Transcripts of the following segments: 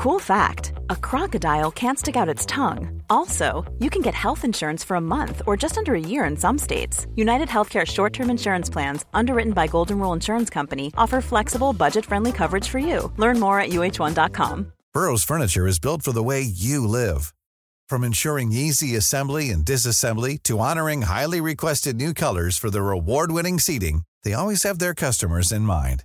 Cool fact a crocodile can't stick out its tongue. Also, you can get health insurance for a month or just under a year in some states. United Healthcare short term insurance plans, underwritten by Golden Rule Insurance Company, offer flexible, budget friendly coverage for you. Learn more at uh1.com. Burrow's furniture is built for the way you live. From ensuring easy assembly and disassembly to honoring highly requested new colors for their award winning seating, they always have their customers in mind.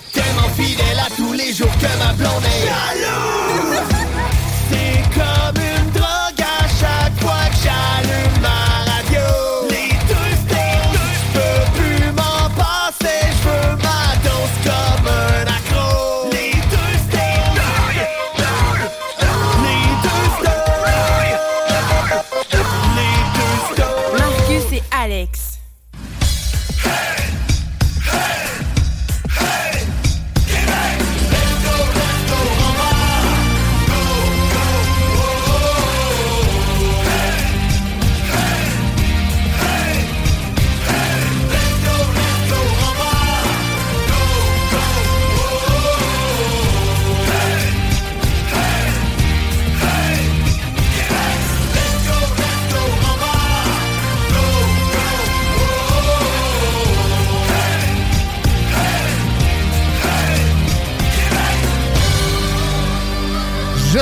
Tellement fidèle à tous les jours que ma blonde est jalouse. C'est comme une drogue à chaque fois que j'allume ma radio. Les deux snooze! Je peux plus m'en passer, je veux ma dose comme un accro. Les deux snooze! Les deux snooze! Les deux! Marcus et Alex.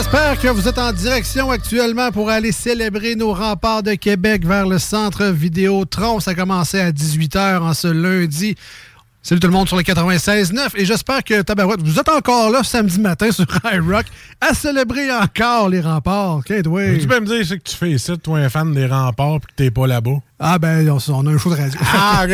J'espère que vous êtes en direction actuellement pour aller célébrer nos remparts de Québec vers le centre Vidéotron. Ça a commencé à 18h en ce lundi. Salut tout le monde sur le 96.9 et j'espère que Tabarouette, vous êtes encore là samedi matin sur iRock à célébrer encore les remparts. Oui. Tu peux me dire ce que tu fais ici, toi, un fan des remparts, puis que t'es pas là-bas? Ah ben, on, on a un show de radio. Ah,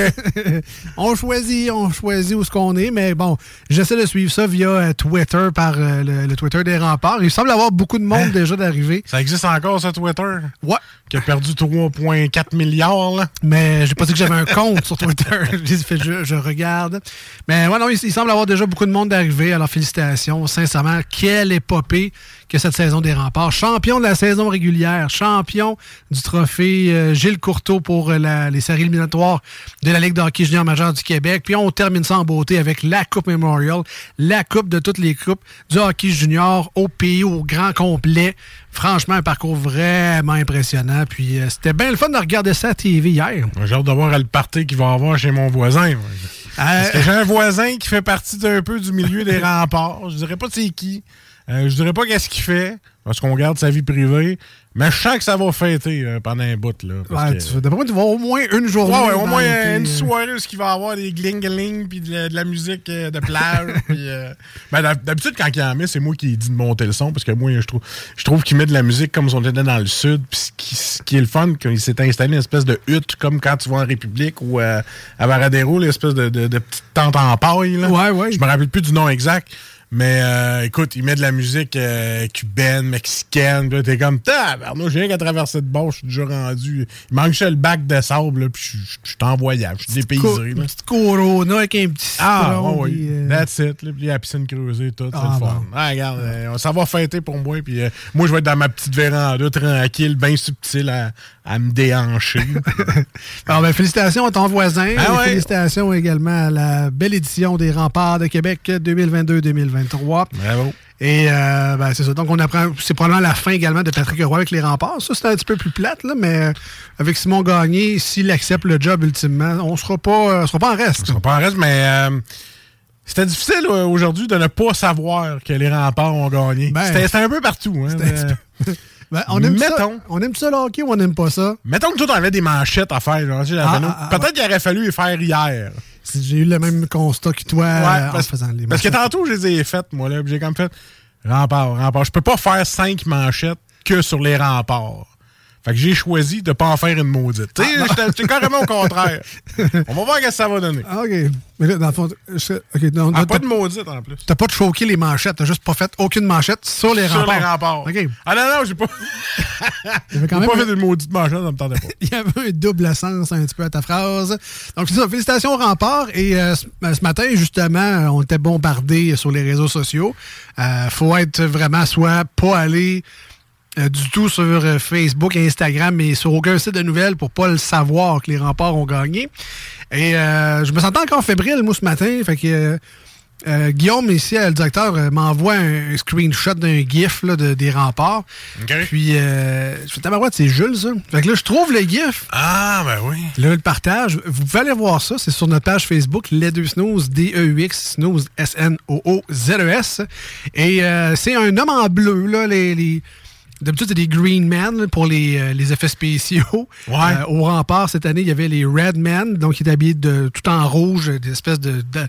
on choisit, on choisit où ce qu'on est, mais bon, j'essaie de suivre ça via euh, Twitter, par euh, le, le Twitter des remparts. Il semble avoir beaucoup de monde déjà d'arriver. Ça existe encore, ça, Twitter? Ouais. Qui a perdu 3,4 milliards, là? Mais j'ai pas dit que j'avais un compte sur Twitter. Je, je regarde. Mais ouais, non, il, il semble avoir déjà beaucoup de monde d'arriver. Alors, félicitations. Sincèrement, quelle épopée que cette saison des remparts. Champion de la saison régulière, champion du trophée euh, Gilles Courteau pour euh, la- les séries éliminatoires de la Ligue de hockey junior majeur du Québec. Puis on termine ça en beauté avec la Coupe Memorial, la coupe de toutes les coupes du hockey junior au pays, au grand complet. Franchement, un parcours vraiment impressionnant. Puis euh, c'était bien le fun de regarder ça à TV hier. J'ai hâte de voir le party qu'il va avoir chez mon voisin. que j'ai un voisin qui fait partie d'un peu du milieu des remparts. Je dirais pas c'est qui. Euh, je dirais pas qu'est-ce qu'il fait, parce qu'on garde sa vie privée. Mais je sens que ça va fêter euh, pendant un bout. Là, parce Ouais, que- tu- D'après moi, tu vas au moins une journée. Ouais, ouais, au moins euh, une soirée où il va y avoir des gling-gling puis de, la- de la musique euh, de plage. puis, ben, d'hab- D'habitude, quand il en met, c'est moi qui dit de monter le son parce que moi, je trouve, je trouve qu'il met de la musique comme si on était dans le sud. Puis ce qui, ce qui est le fun, qu'il s'est installé une espèce de hutte comme quand tu vas en République ou à Varadero, l'espèce de, de, de petite tente en paille. Là. Ouais, ouais. Je me rappelle plus du nom exact. Mais euh, écoute, il met de la musique euh, cubaine, mexicaine. Puis t'es comme, tabarnou, j'ai rien qu'à traverser de bord, je suis déjà rendu. Il manque juste le bac de sable, là, puis je suis- en voyage, je suis Co- dépaysé. Une là. petite Corona avec un petit Ah, citron, puis, oui. euh, That's it. Là, puis la piscine creusée, tout, c'est Ah, le fun. Ah, regarde, euh, ça va fêter pour moi. Puis euh, moi, je vais être dans ma petite véranda, tranquille, bien subtil, à, à me déhancher. Alors, ben, félicitations à ton voisin. Ah ouais. Félicitations également à la belle édition des Remparts de Québec 2022-2023. Bravo. Et euh, ben, c'est ça. Donc, on apprend. C'est probablement la fin également de Patrick Roy avec les remparts. Ça, c'est un petit peu plus plate, là, mais euh, avec Simon Gagné, s'il accepte le job ultimement, on sera pas, euh, sera pas en reste. On sera pas en reste, mais euh, c'était difficile aujourd'hui de ne pas savoir que les remparts ont gagné. Ben, c'était un peu partout. Hein, c'était un Ben, on aime ça. Mettons. On aime ça le hockey ou on n'aime pas ça? Mettons que toi, t'avais des manchettes à faire. Ah, ah, ah, Peut-être qu'il aurait fallu les faire hier. J'ai eu le même constat que toi euh, en parce, faisant les parce que manchettes. tantôt, je les ai faites, moi, là. J'ai comme fait rempart, rempart. Je peux pas faire cinq manchettes que sur les remparts. Fait que j'ai choisi de pas en faire une maudite. Tu sais, j'étais- j'étais carrément au contraire. On va voir ce que ça va donner. Ah, OK. Mais là, dans le fond, je- OK, non, Ah, t'as- pas de maudite en plus. T'as pas choqué les manchettes, t'as juste pas fait aucune manchette sur les Sur remparts. les remparts. OK. Ah non, non, j'ai pas, j'ai même pas fait une maudite manchette, ça me tentait pas. il y avait un double sens un petit peu à ta phrase. Donc, c'est ça. Félicitations, Rempart. Et euh, ce, ce matin, justement, on était bombardés sur les réseaux sociaux. Euh, faut être vraiment soit pas aller euh, du tout sur euh, Facebook, Instagram, mais sur aucun site de nouvelles pour pas le savoir que les remparts ont gagné. Et euh, je me sentais encore fébrile, moi, ce matin. Fait que Guillaume, ici, le directeur, m'envoie un, un screenshot d'un GIF là, de- des remparts. Puis, euh, je fais tabarouette, c'est Jules, ça. Fait que là, je trouve le GIF. Ah, ben oui. Là, le partage, vous pouvez aller voir ça. C'est sur notre page Facebook, Les Deux Snooze, D-E-U-X, Snooze, S-N-O-O-Z-E-S. Et euh, c'est un homme en bleu, là, les... les- D'habitude, c'est des Green Men pour les, euh, les effets spéciaux. Ouais. Euh, au rempart, cette année, il y avait les Red Men, donc ils étaient habillés de, tout en rouge, des espèces de... de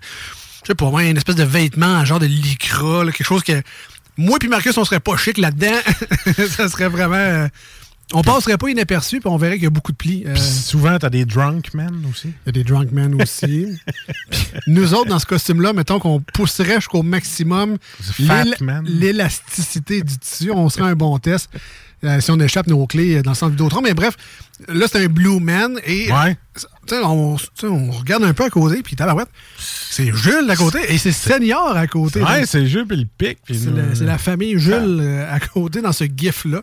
je sais pas, moi, une espèce de vêtement, un genre de lycra, là, quelque chose que... Moi puis Marcus, on serait pas chic là-dedans. ça serait vraiment... euh, on passerait pas inaperçu, puis on verrait qu'il y a beaucoup de plis. Euh, souvent, t'as des drunk men aussi. il y a des drunk men aussi. Nous autres, dans ce costume-là, mettons qu'on pousserait jusqu'au maximum l'élasticité du tissu. On serait un bon test euh, si on échappe nos clés dans le centre Vidéotron. Mais bref, là, c'est un Blue Man. Et Ouais. tu sais, on, on regarde un peu à côté, puis tabarouette, c'est Jules à côté et c'est Senior à côté. Ouais, c'est le jeu puis le pic. c'est nous- la, famille Jules euh, à côté dans ce gif-là.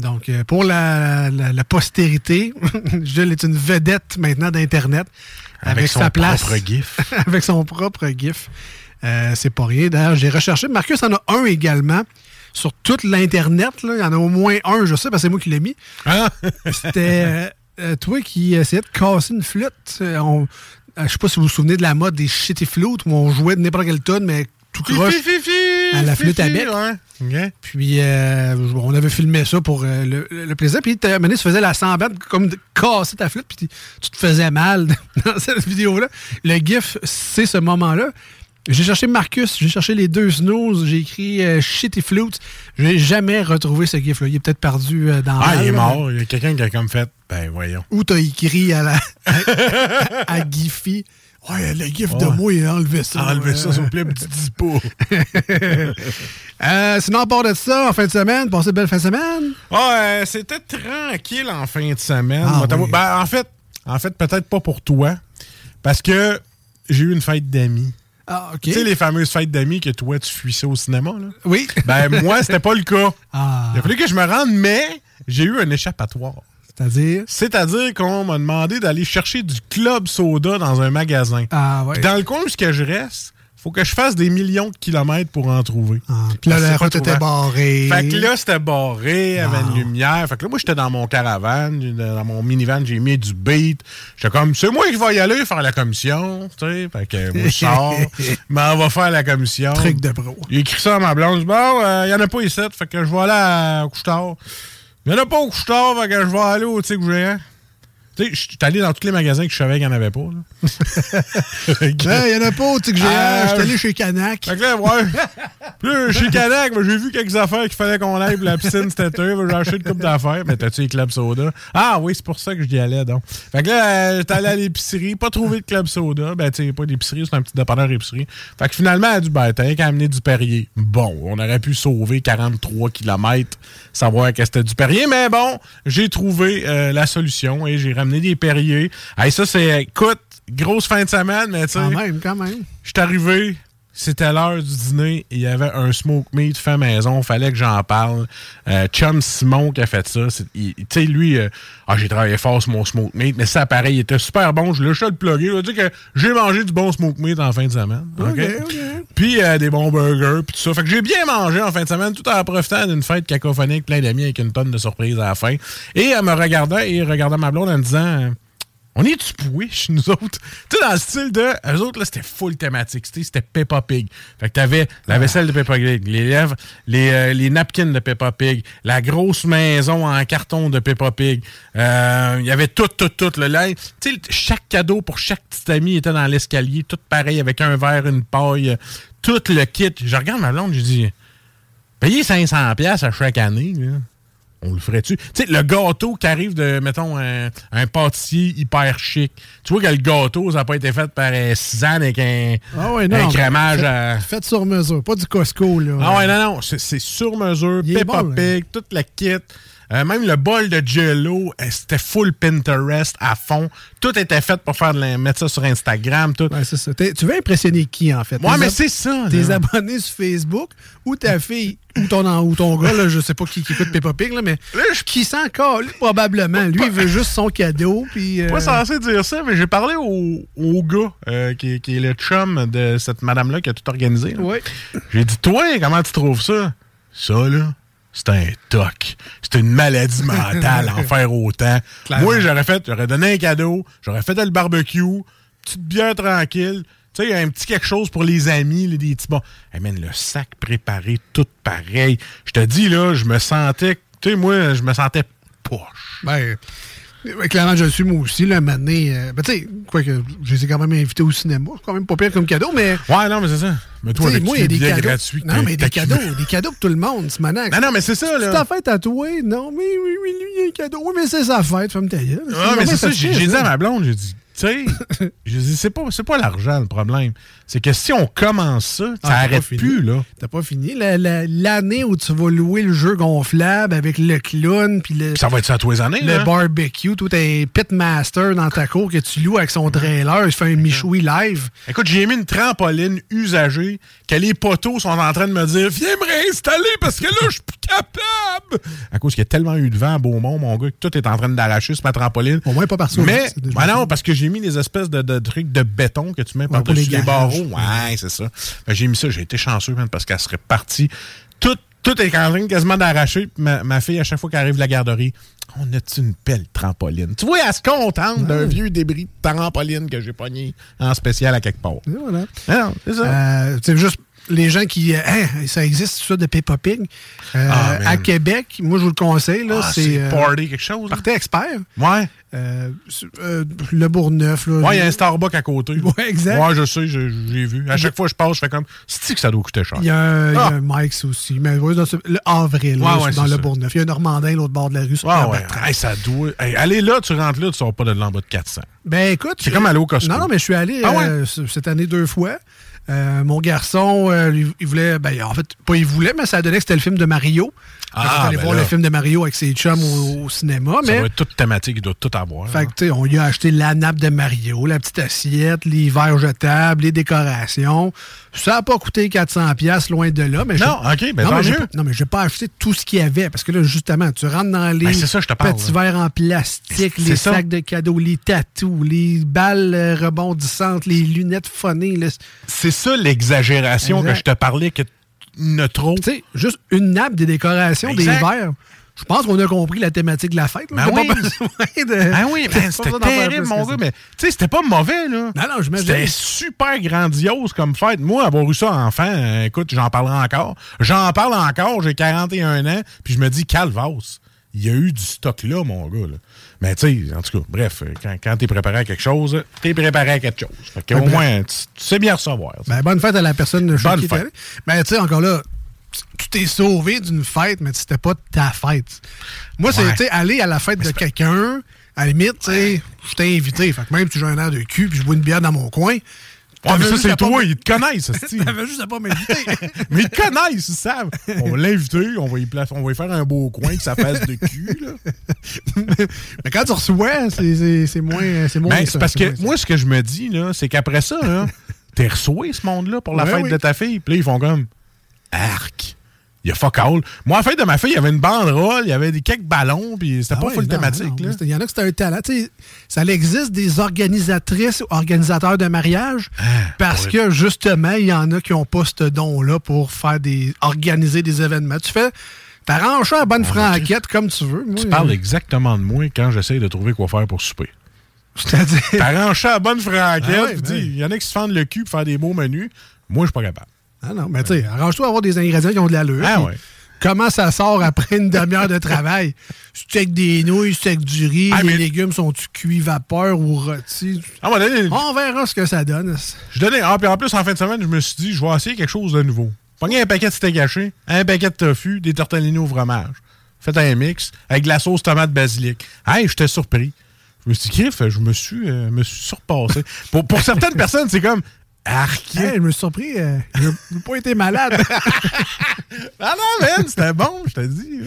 Donc, euh, pour la, la- la postérité, Jules est une vedette maintenant d'Internet. Avec, son sa place. propre gif. avec son propre gif. Euh, c'est pas rien. D'ailleurs, j'ai recherché. Marcus en a un également sur toute l'Internet. Il y en a au moins un, je sais, parce que c'est moi qui l'ai mis. Ah! C'était euh, toi qui essayais de casser une flûte. On- je sais pas si vous vous souvenez de la mode des shitty flutes où on jouait de n'importe quelle tonne, mais tout croche. À la flûte à bec. ouais. Puis euh, on avait filmé ça pour euh, le, le plaisir. Puis à un moment donné, tu faisais la semblante comme de casser ta flûte, puis tu te faisais mal dans cette vidéo-là. Le GIF, c'est ce moment-là. J'ai cherché Marcus, j'ai cherché les deux snooze, j'ai écrit euh, shitty flute. J'ai jamais retrouvé ce GIF-là. Il est peut-être perdu euh, dans Ah, il est mort. Il y a quelqu'un qui a comme fait. Ben, voyons. Ou t'as écrit à la à, à Giphy. Ouais, le GIF de moi, il a enlevé ça. Enlevez ça, s'il vous plaît, petit dispo. euh, sinon, à part de ça, en fin de semaine, passez une belle fin de semaine. Ouais, c'était tranquille en fin de semaine. Ah oui. ben, en fait, en fait peut-être pas pour toi, parce que j'ai eu une fête d'amis. Ah, OK. Tu sais, les fameuses fêtes d'amis que toi, tu fuissais au cinéma, là? Oui. Ben, moi, c'était pas le cas. Ah, Il a fallu que je me rende, mais j'ai eu un échappatoire. C'est-à-dire... C'est-à-dire qu'on m'a demandé d'aller chercher du club soda dans un magasin. Ah, ouais. Puis dans le coin où ce que je reste, faut que je fasse des millions de kilomètres pour en trouver. Ah, puis là, la route était barrée. Fait que là, c'était barré, il y avait une lumière. Fait que là, moi, j'étais dans mon caravane, dans mon minivan, j'ai mis du beat. J'étais comme, c'est moi qui vais y aller faire la commission, tu sais. Fait que moi, je sors, mais on va faire la commission. Truc de pro. J'ai écrit ça à ma blonde. Bon, il y en a pas ici, fait que je vais aller à Couche-Tard. Il y en a pas au Couche-Tard, que je vais aller au Tigre Géant. Tu sais, je suis allé dans tous les magasins que je savais qu'il n'y en avait pas. là. Que- Il y en a pas au Tic Géant. Ah, Je suis allé chez Canac. fait que là, ouais. Puis chez Canac, ben, j'ai vu quelques affaires qu'il fallait qu'on aille pour la piscine cet été. Ben, J'ai acheté une coupe d'affaires. Mais t'as-tu les clubs soda? Ah oui, c'est pour ça que j'y allais, donc. Fait que là, euh, j'étais allé à l'épicerie, pas trouvé de club soda. Ben, tu sais, pas d'épicerie, c'est un petit dépanneur épicerie. Fait que finalement, elle a dit, ben, t'as qu'à amener du Perrier. Bon, on aurait pu sauver 43 km, savoir que c'était du Perrier. Mais bon, j'ai trouvé euh, la solution et j'ai ramené des Perrier. Hey, ça, c'est, écoute, grosse fin de semaine, mais tu sais. Quand même, quand même. Je suis arrivé, c'était l'heure du dîner, il y avait un smoke meat fait maison, fallait que j'en parle. Euh, Chum Simon qui a fait ça, tu sais, lui, euh, ah, j'ai travaillé fort sur mon smoke meat, mais ça, pareil, il était super bon, je l'ai juste le plugger, je veux dire que j'ai mangé du bon smoke meat en fin de semaine. OK? Puis euh, des bons burgers, puis tout ça. Fait que j'ai bien mangé en fin de semaine, tout en profitant d'une fête cacophonique, plein d'amis avec une tonne de surprises à la fin. Et elle me regardait, et regardait ma blonde en me disant... On est-tu pouiche, nous autres? Tu sais, dans le style de. Eux autres, là, c'était full thématique. C'était c'était Peppa Pig. Fait que t'avais la vaisselle de Peppa Pig, les lèvres, les, euh, les napkins de Peppa Pig, la grosse maison en carton de Peppa Pig. Euh, Il y avait tout, tout, tout. Tu sais, chaque cadeau pour chaque petit ami était dans l'escalier, tout pareil, avec un verre, une paille, tout le kit. Je regarde ma blonde, je dis, payer 500$ piastres à chaque année, là. On le ferait-tu? Tu sais, le gâteau qui arrive de, mettons, un, un pâtissier hyper chic. Tu vois que le gâteau, ça n'a pas été fait par euh, Suzanne avec un, Ah ouais, un crémage fait, à... fait sur mesure, pas du Costco, là. Ah ouais, non, non, c'est sur mesure, Peppa bon, Pig, toute la kit. Euh, même le bol de Jello, euh, c'était full Pinterest à fond. Tout était fait pour faire de mettre ça sur Instagram, tout. Ouais, ça. Tu veux impressionner qui, en fait? Ouais, mais c'est ça. Tes là. abonnés sur Facebook ou ta fille ou ton, ou ton gars, là, je sais pas qui, qui écoute Peppa Pig, là, mais qui s'en colle probablement. Lui, il veut juste son cadeau. Puis, euh, pas censé dire ça, mais j'ai parlé au, au gars euh, qui, qui est le chum de cette madame-là qui a tout organisé. là. Ouais. J'ai dit, toi, comment tu trouves ça? Ça, là, c'est un toc. C'est une maladie mentale en faire autant. Moi, j'aurais fait, j'aurais donné un cadeau, j'aurais fait le barbecue, petite bière tranquille. Tu sais, un petit quelque chose pour les amis, là, des petits bons. Hey, man, le sac préparé, tout pareil. Je te dis, là, je me sentais, tu sais, moi, je me sentais poche. Ben, clairement, je le suis moi aussi, là, donné, euh, ben, tu sais, quoi que je les ai quand même invités au cinéma. C'est quand même pas pire comme cadeau, mais. Ouais, non, mais c'est ça. Mais toi, tu avec moi, il y a des cadeaux. gratuits non, t'as- mais t'as des cadeaux, des cadeaux pour tout le monde, c'est maintenant. Non, non, mais c'est ça, C'est là. ta fête à toi? Non, mais oui, oui, lui, il y a un cadeau. Oui, mais c'est sa fête, femme ta gueule. Mais c'est ça, j'ai dit à ma blonde, j'ai dit, tu sais, j'ai dit, c'est pas, l'argent le problème. C'est que si on commence ça, ça Ah, t'as arrête pas fini. plus, là. T'as pas fini. La- la- L'année où tu vas louer le jeu gonflable avec le clown puis le, Puis ça va être ça tous les années, le là. barbecue, tout un pitmaster dans ta cour que tu loues avec son trailer, il se fait un michoui live. Écoute, j'ai mis une trampoline usagée que les poteaux sont en train de me dire Viens me réinstaller parce que là, je suis plus capable. À cause qu'il y a tellement eu de vent à Beaumont, mon gars, que tout est en train d'arracher sur ma trampoline. Au moins pas par ça. Mais, ben ça. non, parce que j'ai mis des espèces de, de trucs de béton que tu mets les par-dessus les, barreaux. Ouais, c'est ça. Ben, j'ai mis ça, j'ai été chanceux, man, parce qu'elle serait partie. Tout, tout est en train quasiment d'arracher. Ma, ma fille, à chaque fois qu'elle arrive de la garderie, on a-tu une belle trampoline? Tu vois, elle se contente d'un vieux débris de trampoline que j'ai pogné en spécial à quelque part. Et voilà. Ah c'est ça. Euh, c'est juste les gens qui. Hein, ça existe, ça, de Peppa Pig. Euh, Ah, à Québec, moi, je vous le conseille. Là, Ah, c'est. euh, party quelque chose. là. Partez expert. Ouais. Euh, euh, le Bourgneuf. Là, Ouais, il y a un Starbucks à côté. Ouais, exact. Ouais, je sais, j'ai vu. À chaque fois que je passe, je fais comme, c'est que ça doit coûter cher? Il y a y Ah. un Mike's aussi. Mais ouais, dans ce- le avril, là, Ouais, dans le ça. Bourgneuf. Il y a un Normandin, l'autre bord de la rue. sur Ouais, ouais. Hey, ça doit. Hey, allez là, tu rentres là, tu sors pas de l'en bas de 400. Ben écoute. C'est comme aller au Costco. Non, non, mais je suis allé cette année deux fois. Euh, mon garçon, euh, lui, il voulait, ben, en fait, pas il voulait, mais ça donnait que c'était le film de Mario. Ah, allé ben voir là. le film de Mario avec ses chums au, au cinéma. Ça mais doit être toute thématique, il doit tout avoir. fait que, tu sais, on lui a acheté la nappe de Mario, la petite assiette, les verres jetables, les décorations. Ça n'a pas coûté 400 pièces loin de là. Mais Non, ok, ben non, mais pas- non, mais j'ai pas acheté tout ce qu'il y avait. Parce que là, justement, tu rentres dans les Ben, c'est ça, je te parle, petits là. verres en plastique, les ça. sacs de cadeaux, les tatous, les balles euh, rebondissantes, les lunettes phonées. C'est ça l'exagération que je te parlais que ne trop. Tu sais, juste une nappe, des décorations, Exact. des verres. Je pense qu'on a compris la thématique de la fête. Ben T'as oui. pas besoin de- Ah oui, ben, c'était terrible, mon gars, mais tu sais, c'était pas mauvais, là. Non, non. C'était super grandiose comme fête. Moi, avoir eu ça enfant, euh, écoute, j'en parlerai encore. J'en parle encore, j'ai 41 ans, puis je me dis, calvas, il y a eu du stock là, mon gars. Là. Mais tu sais, en tout cas, bref, euh, quand, quand t'es préparé à quelque chose, t'es préparé à quelque chose. Fait que, Ben, au moins, tu, tu sais bien recevoir. Ben, bonne fête à la personne chez Bonne qui fête. allé. Mais tu sais, encore là, tu t'es sauvé d'une fête, mais c'était pas ta fête. Moi, Ouais. tu sais, aller à la fête de quelqu'un, à la limite, tu sais, je t'ai invité. Fait que même si j'ai un air de cul puis je bois une bière dans mon coin. Ouais, mais ça, c'est toi, ils te connaissent, ça, T'avais juste à pas m'inviter. Mais ils te connaissent, ils savent. On va l'inviter, on va y placer, on va y faire un beau coin que ça fasse de cul, là. mais quand tu reçois, c'est- moins. C'est moins Ben, ça, parce que moi, ce que je me dis, là, c'est qu'après ça, là, t'es reçu ce monde-là pour la Ouais, fête oui. de ta fille. Puis là, ils font comme arc. Il y a fuck all. Moi, la fête de ma fille, il y avait une banderole, il y avait des quelques ballons, puis c'était Ah pas ouais, full non, thématique. non, Il y en a que c'est un talent. Ça existe des organisatrices ou organisateurs de mariage parce ouais. que justement, il y en a qui n'ont pas ce don-là pour faire des organiser des événements. Tu fais t'arranges ça à bonne franquette comme tu veux. Moi, Tu euh, parles exactement de moi quand j'essaye de trouver quoi faire pour souper. C'est-à-dire? T'arranges ça à bonne franquette, Ah puis ben dis, il y en a qui se fendent le cul pour faire des beaux menus. Moi, je suis pas capable. Ah non, mais tu sais, arrange-toi à avoir des ingrédients qui ont de l'allure. Ah ouais. Comment ça sort après une demi-heure de travail? Steak des nouilles, steak du riz, Ah, les mais- légumes sont-tu cuits vapeur ou rôtis? Moment donné, On verra ce que ça donne. je donnais. Ah, puis en plus, en fin de semaine, je me suis dit, je vais essayer quelque chose de nouveau. Pogner un paquet de steak haché, un paquet de tofu, des tortellini au fromage. Faites un mix avec de la sauce tomate basilic. Hey, j'étais surpris. Je me suis dit, je me suis, euh, me suis surpassé. pour, pour certaines personnes, c'est comme. Arc. Hey, je me suis surpris. euh, je n'ai pas été malade. Ah non, man, c'était bon, je te dis.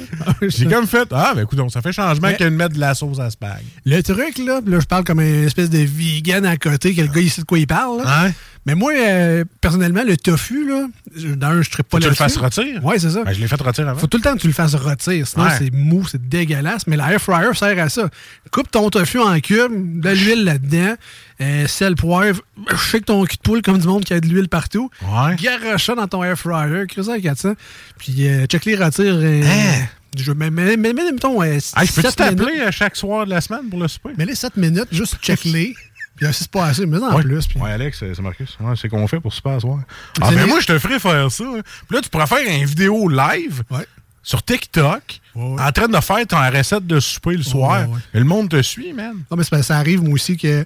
J'ai comme fait, ah, ben écoute, ça fait changement Mais- que de mettre de la sauce à spag. Le truc, là, là, je parle comme une espèce de vegan à côté, que le gars, il sait de quoi il parle. là. Ouais. Mais moi, euh, personnellement, le tofu, là, d'un, je ne pas Faut que tu le fasses rôtir? Ouais, c'est ça. Ben, je l'ai fait rôtir avant. Faut tout le temps que tu le fasses rôtir, sinon Ouais. c'est mou, c'est dégueulasse. Mais l'air fryer sert à ça. Coupe ton tofu en cubes, de l'huile là-dedans, euh, sel, poivre, shake ton cul de poule comme du monde qui a de l'huile partout. Ouais. Garoche ça dans ton air fryer, crée ça à 400. Puis euh, check les retire. euh, Hein? je mets, mais, mais, mais, mettons, euh, Ah, je peux-tu 7 minutes. t'appeler à chaque soir de la semaine pour le souper? Mais les 7 minutes, juste check-les. Puis si c'est pas assez, mais en Ouais. plus. Puis... Ouais, Alex, c'est Marcus. Ouais, c'est qu'on fait pour super soir. Ah, les- moi, je te ferais faire ça. hein. Puis là, tu pourrais faire une vidéo live Ouais. sur TikTok Ouais, en train de faire ton recette de souper le soir. Et le monde te suit, man. Non, mais ça arrive, moi aussi, que.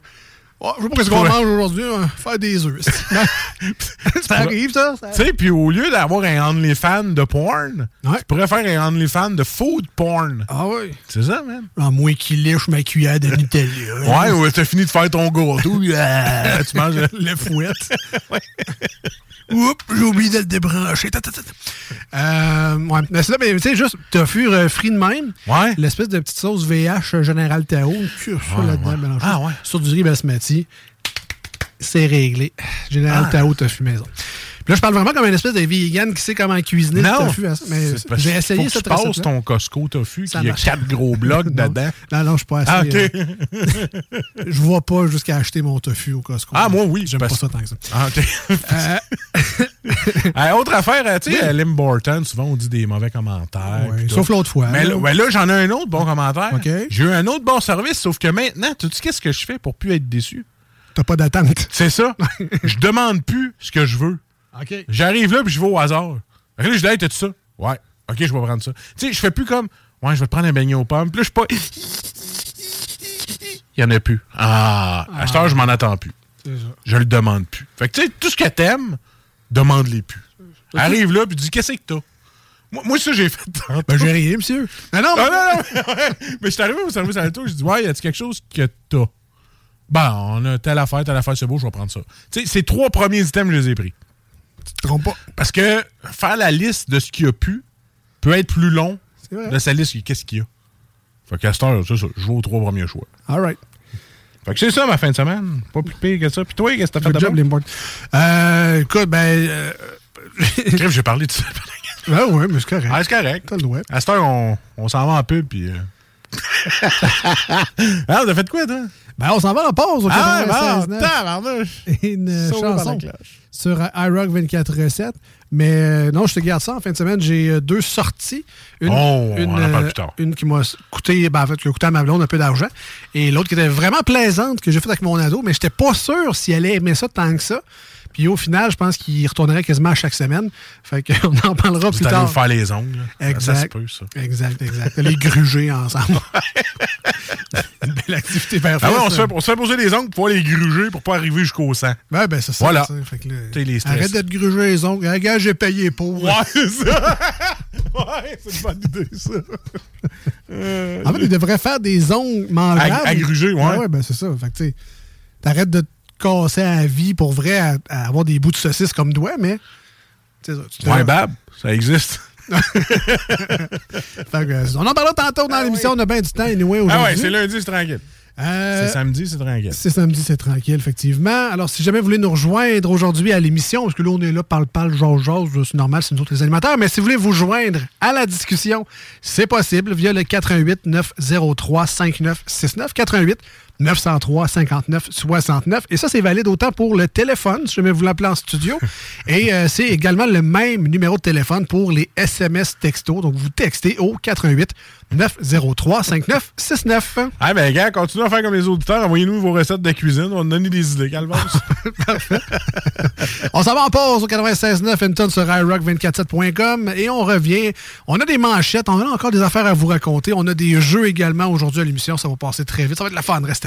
Oh, je sais pas ce qu'on Ouais. mange aujourd'hui, hein, faire des œufs. ça arrive, ça. ça? Tu sais, puis au lieu d'avoir un OnlyFans de porn, Ouais. tu pourrais faire un OnlyFans de food porn. Ah oui. C'est ça, man? Ah, moi qui lèche ma cuillère de Nutella. Ouais, ou t'as fini de faire ton gâteau, euh, tu manges le fouette. Oups, j'ai oublié de le débrancher. Euh, ouais. Mais c'est ça, mais tu sais, juste tofu euh, frit de même? Ouais. L'espèce de petite sauce VH Général Tao. Que ça là-dedans, ouais. mélangé. Ah, ouais. Sur du riz basmati. C'est réglé. Général Ah. Tao tofu maison. Puis là, je parle vraiment comme une espèce de vegan qui sait comment cuisiner le Non. tofu. à ça. Mais j'ai essayé cette tu passes recette ton Costco tofu, Ça qui a quatre gros blocs Non. dedans. Non, non, je suis pas assez. Ah, OK. euh, je vois pas jusqu'à acheter mon tofu au Costco. Ah, moi, oui, J'aime pas ça tant que ça. Ah, OK. Euh, autre affaire, euh, tu sais, Lim Borton, souvent on dit des mauvais commentaires. Ouais, sauf l'autre fois. Mais là. là, ouais, là, j'en ai un autre bon commentaire. J'ai eu un autre bon service, sauf que maintenant, tu sais qu'est-ce que je fais pour plus être déçu? T'as pas d'attente. C'est ça. je demande plus ce que je veux. OK. J'arrive là, puis je vais au hasard. Fait là, je dis, hey, t'as-tu ça? Ouais. OK, je vais prendre ça. Tu sais, je fais plus comme, ouais, je vais te prendre un beignet aux pommes. Puis là, je suis pas. Il y en a plus. Ah, à cette heure, je m'en attends plus. C'est ça. Je le demande plus. Fait que, tu sais, tout ce que t'aimes, demande-les plus. Arrive là, puis dis, qu'est-ce que t'as? Moi, moi, ça, j'ai fait tantôt. Ben, j'ai rien, monsieur. Non, non, Ah, non, non, ouais. Mais je suis arrivé au service à l'auto, j'ai dit, ouais, y a-tu quelque chose que t'as? Ben, on a telle affaire, telle affaire, c'est beau, je vais prendre ça. Tu sais, ces trois premiers items, je les ai pris. Tu te trompes pas. Parce que faire la liste de ce qu'il y a pu peut être plus long vrai. de sa liste, qu'est-ce qu'il y a. Fait qu'à cette heure, c'est ça, je joue aux trois premiers choix. All right. Fait que c'est ça ma fin de semaine. Pas plus pire que ça. Puis toi, qu'est-ce que t'as fait de job, bon? Euh, écoute, ben. Euh, j'ai parlé de ça. ben ouais, mais c'est correct. ah, c'est correct. T'as le droit. À cette heure, on, on s'en va en pub, puis... euh. ah, t'as fait quoi, toi? Ben, on s'en va en pause au Ah, 96 bon, tabarnouche! Une chanson cloche. sur iRock 24 recettes. Mais euh, non, je te garde ça. En fin de semaine, j'ai euh, deux sorties. Une, Oh, on une, en parle euh, plus tard. une qui m'a coûté, ben, en fait, qui a coûté à ma blonde un peu d'argent. Et l'autre qui était vraiment plaisante, que j'ai faite avec mon ado, mais j'étais pas sûr si elle allait aimer ça tant que ça. Puis au final, je pense qu'il retournerait quasiment à chaque semaine. Fait qu'on en parlera plus tard. faire les ongles. là. Ça se Exact. peut, ça. Exact, exact. Les gruger ensemble. Une belle activité Ah ouais, on se, fait, on se fait poser les ongles pour pouvoir les gruger pour pas arriver jusqu'au sang. Ben, ben, c'est ça. Voilà. Fait que là, les arrête d'être grugé les ongles. Regarde, j'ai payé pour. Ouais, c'est ça! ouais, c'est une bonne idée, ça. En fait, il devrait faire des ongles mangeables. À- à gruger, ouais. Ah ouais, ben c'est ça. Fait que, tu sais, t'arrêtes de te casser à la vie pour vrai à, à avoir des bouts de saucisse comme doigt, mais. c'est ça, tu Ouais, Bab, ça existe. Fait que, euh, on en parlera tantôt dans l'émission. On a bien du temps, anyway, aujourd'hui. Ah ouais, c'est lundi, c'est tranquille. Euh, C'est samedi, c'est tranquille. C'est samedi, c'est tranquille, effectivement. Alors, si jamais vous voulez nous rejoindre aujourd'hui à l'émission, parce que là, on est là, parle-parle, jase-jase, c'est normal, c'est nous autres les animateurs, mais si vous voulez vous joindre à la discussion, c'est possible via le 88 903 5969 88 903 59 69. Et ça, c'est valide autant pour le téléphone, si jamais vous l'appelez en studio. Et euh, c'est également le même numéro de téléphone pour les SMS texto. Donc, vous textez au 88 903 5969. Ah, ben, gars, continuez à faire comme les auditeurs. Envoyez-nous vos recettes de cuisine. On va donner des idées, Calvas. on s'en va en pause au 96.9 Hinton sur iRock247.com et on revient. On a des manchettes, on a encore des affaires à vous raconter. On a des jeux également aujourd'hui à l'émission. Ça va passer très vite. Ça va être la fun. Restez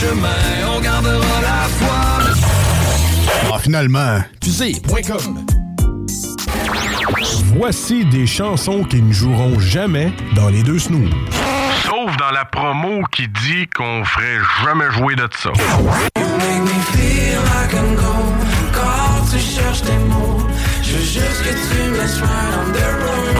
Chemins, on gardera la foi. Ah, finalement. Voici des chansons qui ne joueront jamais dans les deux snooze. Sauf dans la promo qui dit qu'on ferait jamais jouer de ça. Make me feel like I'm gold. Quand tu cherches tes mots, je veux juste que tu me right on the road.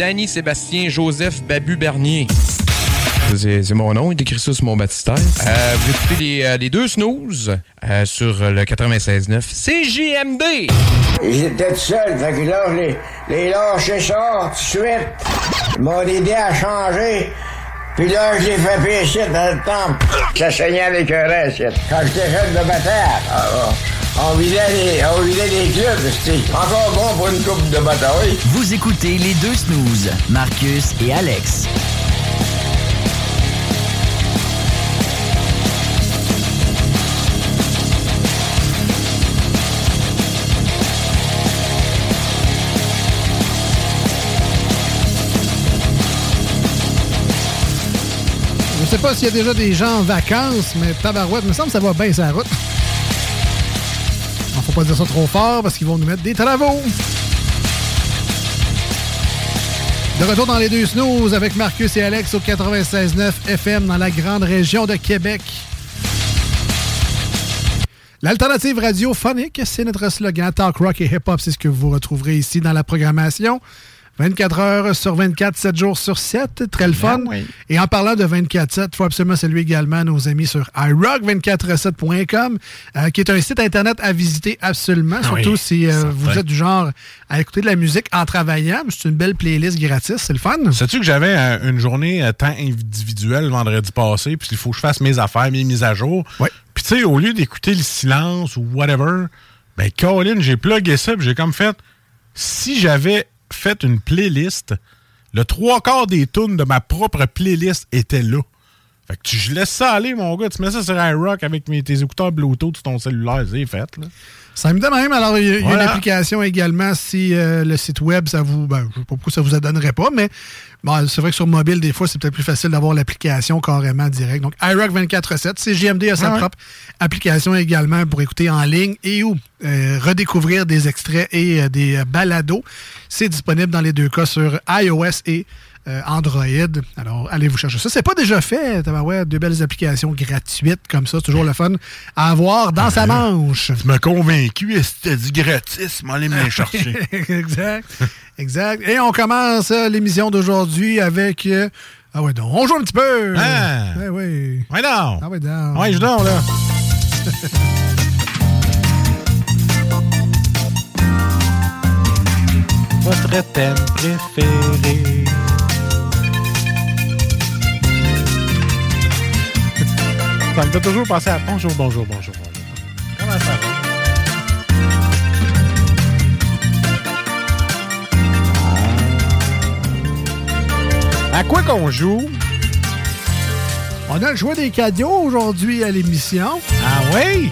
Danny Sébastien Joseph Babu Bernier. C'est mon nom, il écrit ça sur mon baptistère. Euh, vous écoutez les, euh, deux snooze euh, sur le 96.9 CJMD. J'étais tout seul, fait que là, je les, les lâché ça tout de suite. Ils m'ont aidé à changer. Puis là, je l'ai fait pécher dans le temple. Ça saignait avec un reste. Quand j'étais jeune de bataille, ah, ah, on vidait les, les clubs. C'était encore bon pour une coupe de bataille. Vous écoutez les deux snooze, Marcus et Alex. Je sais pas s'il y a déjà des gens en vacances, mais tabarouette, me semble que ça va bien sa route. Faut pas dire ça trop fort parce qu'ils vont nous mettre des travaux. De retour dans les deux snooze avec Marcus et Alex au 96.9 FM dans la grande région de Québec. L'alternative radiophonique, c'est notre slogan. Talk rock et hip-hop, c'est ce que vous retrouverez ici dans la programmation. 24 heures sur 24, 7 jours sur 7. Très le fun. oui. Et en parlant de 24-7, il faut absolument saluer également nos amis sur iRock247.com, euh, qui est un site Internet à visiter absolument, Ah oui, surtout si euh, vous êtes du genre à écouter de la musique en travaillant. C'est une belle playlist gratis, c'est le fun. Sais-tu que j'avais euh, une journée euh, temps individuel vendredi passé, puis il faut que je fasse mes affaires, mes mises à jour. Puis tu sais, au lieu d'écouter le silence ou whatever, ben Colin, j'ai plugué ça, puis j'ai comme fait. Si j'avais fait une playlist, le trois quarts des tunes de ma propre playlist étaient là. Fait que tu, je laisse ça aller, mon gars. Tu mets ça sur iRock avec tes écouteurs Bluetooth sur ton cellulaire, c'est fait. Là. Ça me de même. Alors, il y a, une application également si euh, le site web, ça vous. Ben, je ne sais pas pourquoi ça vous en donnerait pas, mais bon, c'est vrai que sur mobile, des fois, c'est peut-être plus facile d'avoir l'application carrément direct. Donc, iRock 24.7, CGMD a sa Ah ouais. propre application également pour écouter en ligne et ou euh, redécouvrir des extraits et euh, des balados. C'est disponible dans les deux cas sur iOS et euh, Android. Alors, allez vous chercher ça? C'est pas déjà fait, ouais, deux belles applications gratuites comme ça. C'est toujours le fun à avoir dans sa manche. Tu m'as convaincu, et c'était du gratis, m'en aller me les chercher. exact. Exact. Et on commence l'émission d'aujourd'hui avec. euh, ah ouais, donc, on joue un petit peu. Ah. Eh oui. Ouais, non. Ah ouais, donc. Ouais, je donne, là. Votre thème préféré. Ça me fait toujours penser à bonjour, bonjour, bonjour, bonjour. Comment ça va? À quoi qu'on joue? On a le choix des cadeaux aujourd'hui à l'émission. Ah oui?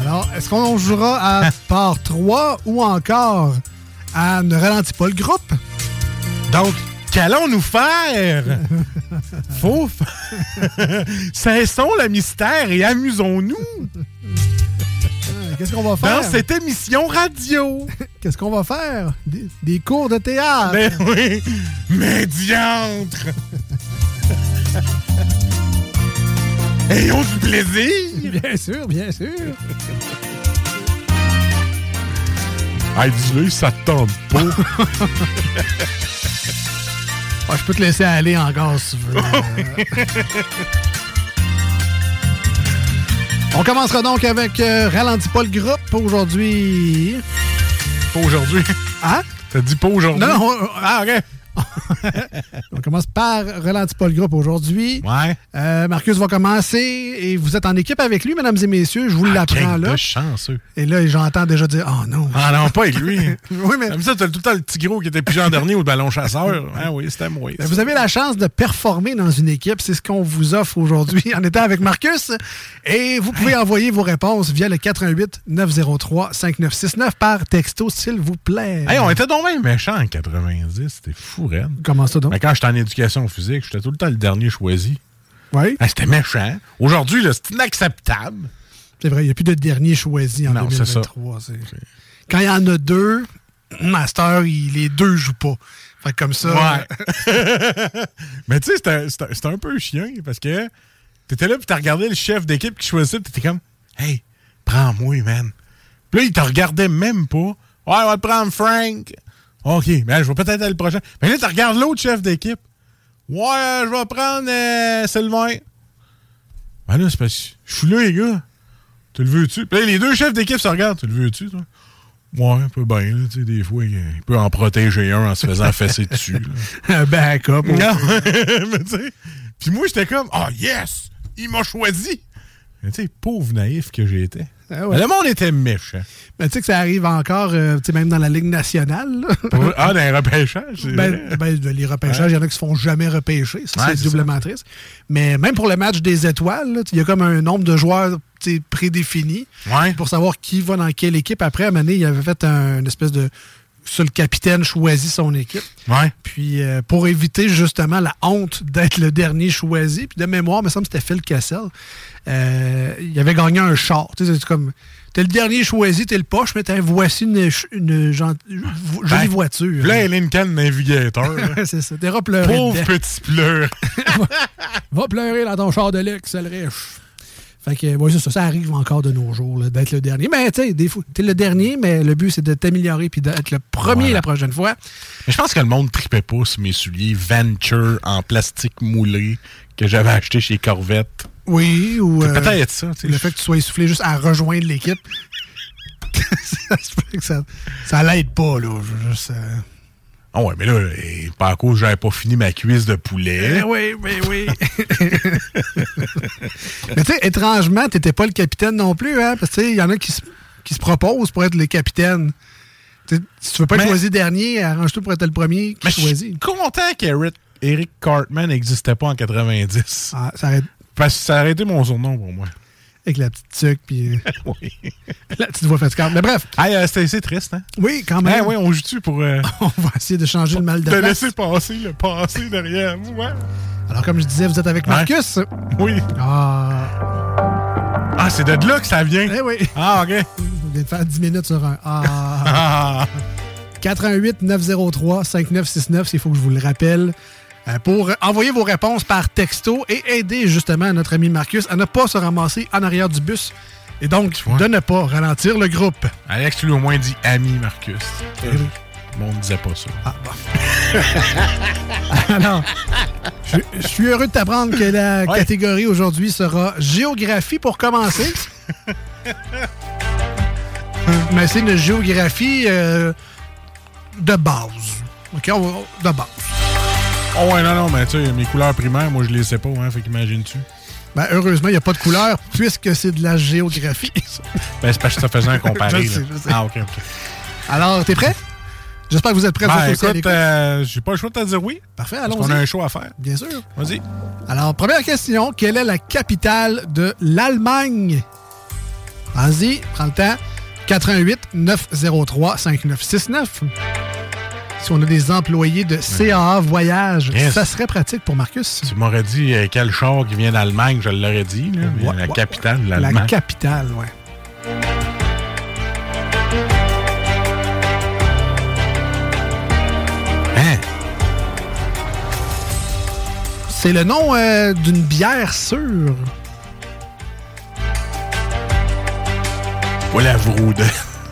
Alors, est-ce qu'on jouera à part 3 ou encore à Ne ralentis pas le groupe? Donc, qu'allons-nous faire? Faut. f- Cessons le mystère et amusons-nous Qu'est-ce qu'on va faire? dans cette émission radio. Qu'est-ce qu'on va faire? Des, des cours de théâtre? Ben oui, mais diantre! Ayons du plaisir! Bien sûr, bien sûr. Hey, dis-le, ça te tente pas. Ah, je peux te laisser aller encore si tu veux. On commencera donc avec euh, Ralentis pas le groupe pour aujourd'hui. Pas aujourd'hui. Hein? T'as dit pas aujourd'hui? Non, non. on- Ah, OK. On commence par Ralentis pas le groupe aujourd'hui. Ouais. Euh, Marcus va commencer et vous êtes en équipe avec lui, mesdames et messieurs. Je vous l'apprends Gang là. de chanceux. Et là, j'entends déjà dire Oh non. Ah non, pas avec lui. Oui, mais- Comme ça, t'as tout le temps le petit gros qui était plus en dernier au ballon chasseur. Ah oui, c'était moi. Ben, Vous avez la chance de performer dans une équipe. C'est ce qu'on vous offre aujourd'hui en étant avec Marcus. Et vous pouvez envoyer vos réponses via le 88 903 5969 par texto, s'il vous plaît. Hey, on était donc même méchants en 90. C'était fou, raide. Comment ça donc? Quand j'étais en éducation physique, j'étais tout le temps le dernier choisi. Oui. Ah, c'était méchant. Aujourd'hui, c'est inacceptable. C'est vrai, il n'y a plus de dernier choisi en Non, c'est ça. 2023. c'est- Quand il y en a deux, Master, il- les deux jouent pas. Fait comme ça. Ouais. Mais tu sais, c'était- un peu chiant parce que t'étais là puis t'as regardé le chef d'équipe qui choisissait puis t'étais comme Hey, prends-moi, man. Puis là, il te regardait même pas. Ouais, on va te prendre Frank. OK, ben, je vais peut-être aller le prochain. Mais là, tu regardes l'autre chef d'équipe. Ouais, je vais prendre euh, Sylvain. Ben là, c'est parce que je suis là, les gars. Tu le veux-tu? Puis là, les deux chefs d'équipe se regardent. Tu le veux-tu, toi? Ouais, un peu bien. là, Tu sais, des fois, il peut en protéger un en se faisant fesser dessus. Un backup. Non, mais tu sais. Puis moi, j'étais comme, ah, yes! Il m'a choisi! Mais tu sais, pauvre naïf que j'étais. Ah ouais. Le monde était méchant. Mais tu sais que ça arrive encore, euh, tu sais, même dans la Ligue nationale. ah, dans les repêchages, Ben, ben, les repêchages, il y en a qui se font jamais repêcher. Ça, Ouais, c'est doublement triste. Mais même pour le match des étoiles, il y a comme un nombre de joueurs prédéfinis pour savoir qui va dans quelle équipe. Après, à donné, il avait fait un, une espèce de. Seul capitaine choisit son équipe. Ouais. Puis euh, pour éviter justement la honte d'être le dernier choisi, puis de mémoire, il me semble que c'était Phil Kessel, euh, il avait gagné un char. Tu sais, c'est comme. T'es le dernier choisi, t'es le poche, mais t'as voici une, jolie Ben, voiture. Là, Lincoln Navigator. c'est ça. T'es pleurer. Pauvre dedans. petit pleur. Va pleurer dans ton char de luxe, c'est le riche. Fait que, ouais, ça, ça arrive encore de nos jours, d'être le dernier. Mais, tu sais, des fois, t'es le dernier, mais le but, c'est de t'améliorer puis d'être le premier Voilà. la prochaine fois. Mais je pense que le monde tripait pas sur mes souliers Venture en plastique moulé que j'avais acheté chez Corvette. Oui, ou. C'est euh, peut-être ça. Le fait que tu sois essoufflé juste à rejoindre l'équipe. ça ça, l'aide pas, là. Juste, euh, Ah ouais, mais là, eh, à cause j'avais pas fini ma cuisse de poulet. Eh oui, oui, oui. Mais tu sais, étrangement, t'étais pas le capitaine non plus, hein? Parce que tu sais, il y en a qui se, qui se proposent pour être les capitaines. Tu sais, si tu veux pas être Mais- choisi dernier, arrange-toi pour être le premier qui Mais je choisit. suis content qu'Eric Eric Cartman n'existait pas en 90. Ah, ça arrête Parce que ça aurait été mon surnom pour moi. Avec la petite tuque puis euh, oui. la petite voix fatigante. Mais bref. Hey, euh, c'était assez triste, hein? Oui, quand même. Hey, oui, on joue-tu pour euh, On va essayer de changer le mal de te place. laisser passer le passé derrière vous, ouais? Alors, comme je disais, vous êtes avec. Marcus. Oui. Ah. Ah, c'est de là que ça vient. Eh oui. Ah, OK. On vient de faire 10 minutes sur un. Ah. Ah. 88 903 5969, il faut que je vous le rappelle. Euh, Pour envoyer vos réponses par texto et aider justement notre ami Marcus à ne pas se ramasser en arrière du bus et donc de ne pas ralentir le groupe. Alex, tu lui au moins dit ami Marcus. Eh oui. Le monde disait pas ça. Ah, Alors, je, je suis heureux de t'apprendre que la Ouais. catégorie aujourd'hui sera géographie pour commencer. Mais c'est une géographie euh, de base. OK, on va- de base. Oh ouais, non, non, mais tu sais, mes couleurs primaires, moi, je les sais pas, hein, fait qu'imagine-tu. Ben, heureusement, il n'y a pas de couleur puisque c'est de la géographie. Ben, c'est parce que ça faisait un comparé. Je sais, sais. Ah, OK, OK. Alors, t'es prêt? J'espère que vous êtes prêts Ben, à écoute, euh, j'ai pas le choix de te dire oui. Parfait, allons-y. qu'on a un show à faire. Bien sûr. Vas-y. Alors, première question. Quelle est la capitale de l'Allemagne? Vas-y, prends le temps. 88 903 5969. Si on a des employés de CAA Voyage, Yes. ça serait pratique pour Marcus. Tu m'aurais dit euh, quel char qui vient d'Allemagne, je l'aurais dit, là, Ouais, la ouais. capitale de La l'Allemagne. capitale, ouais. Hein? C'est le nom euh, d'une bière sûre. Voilà, Vroude.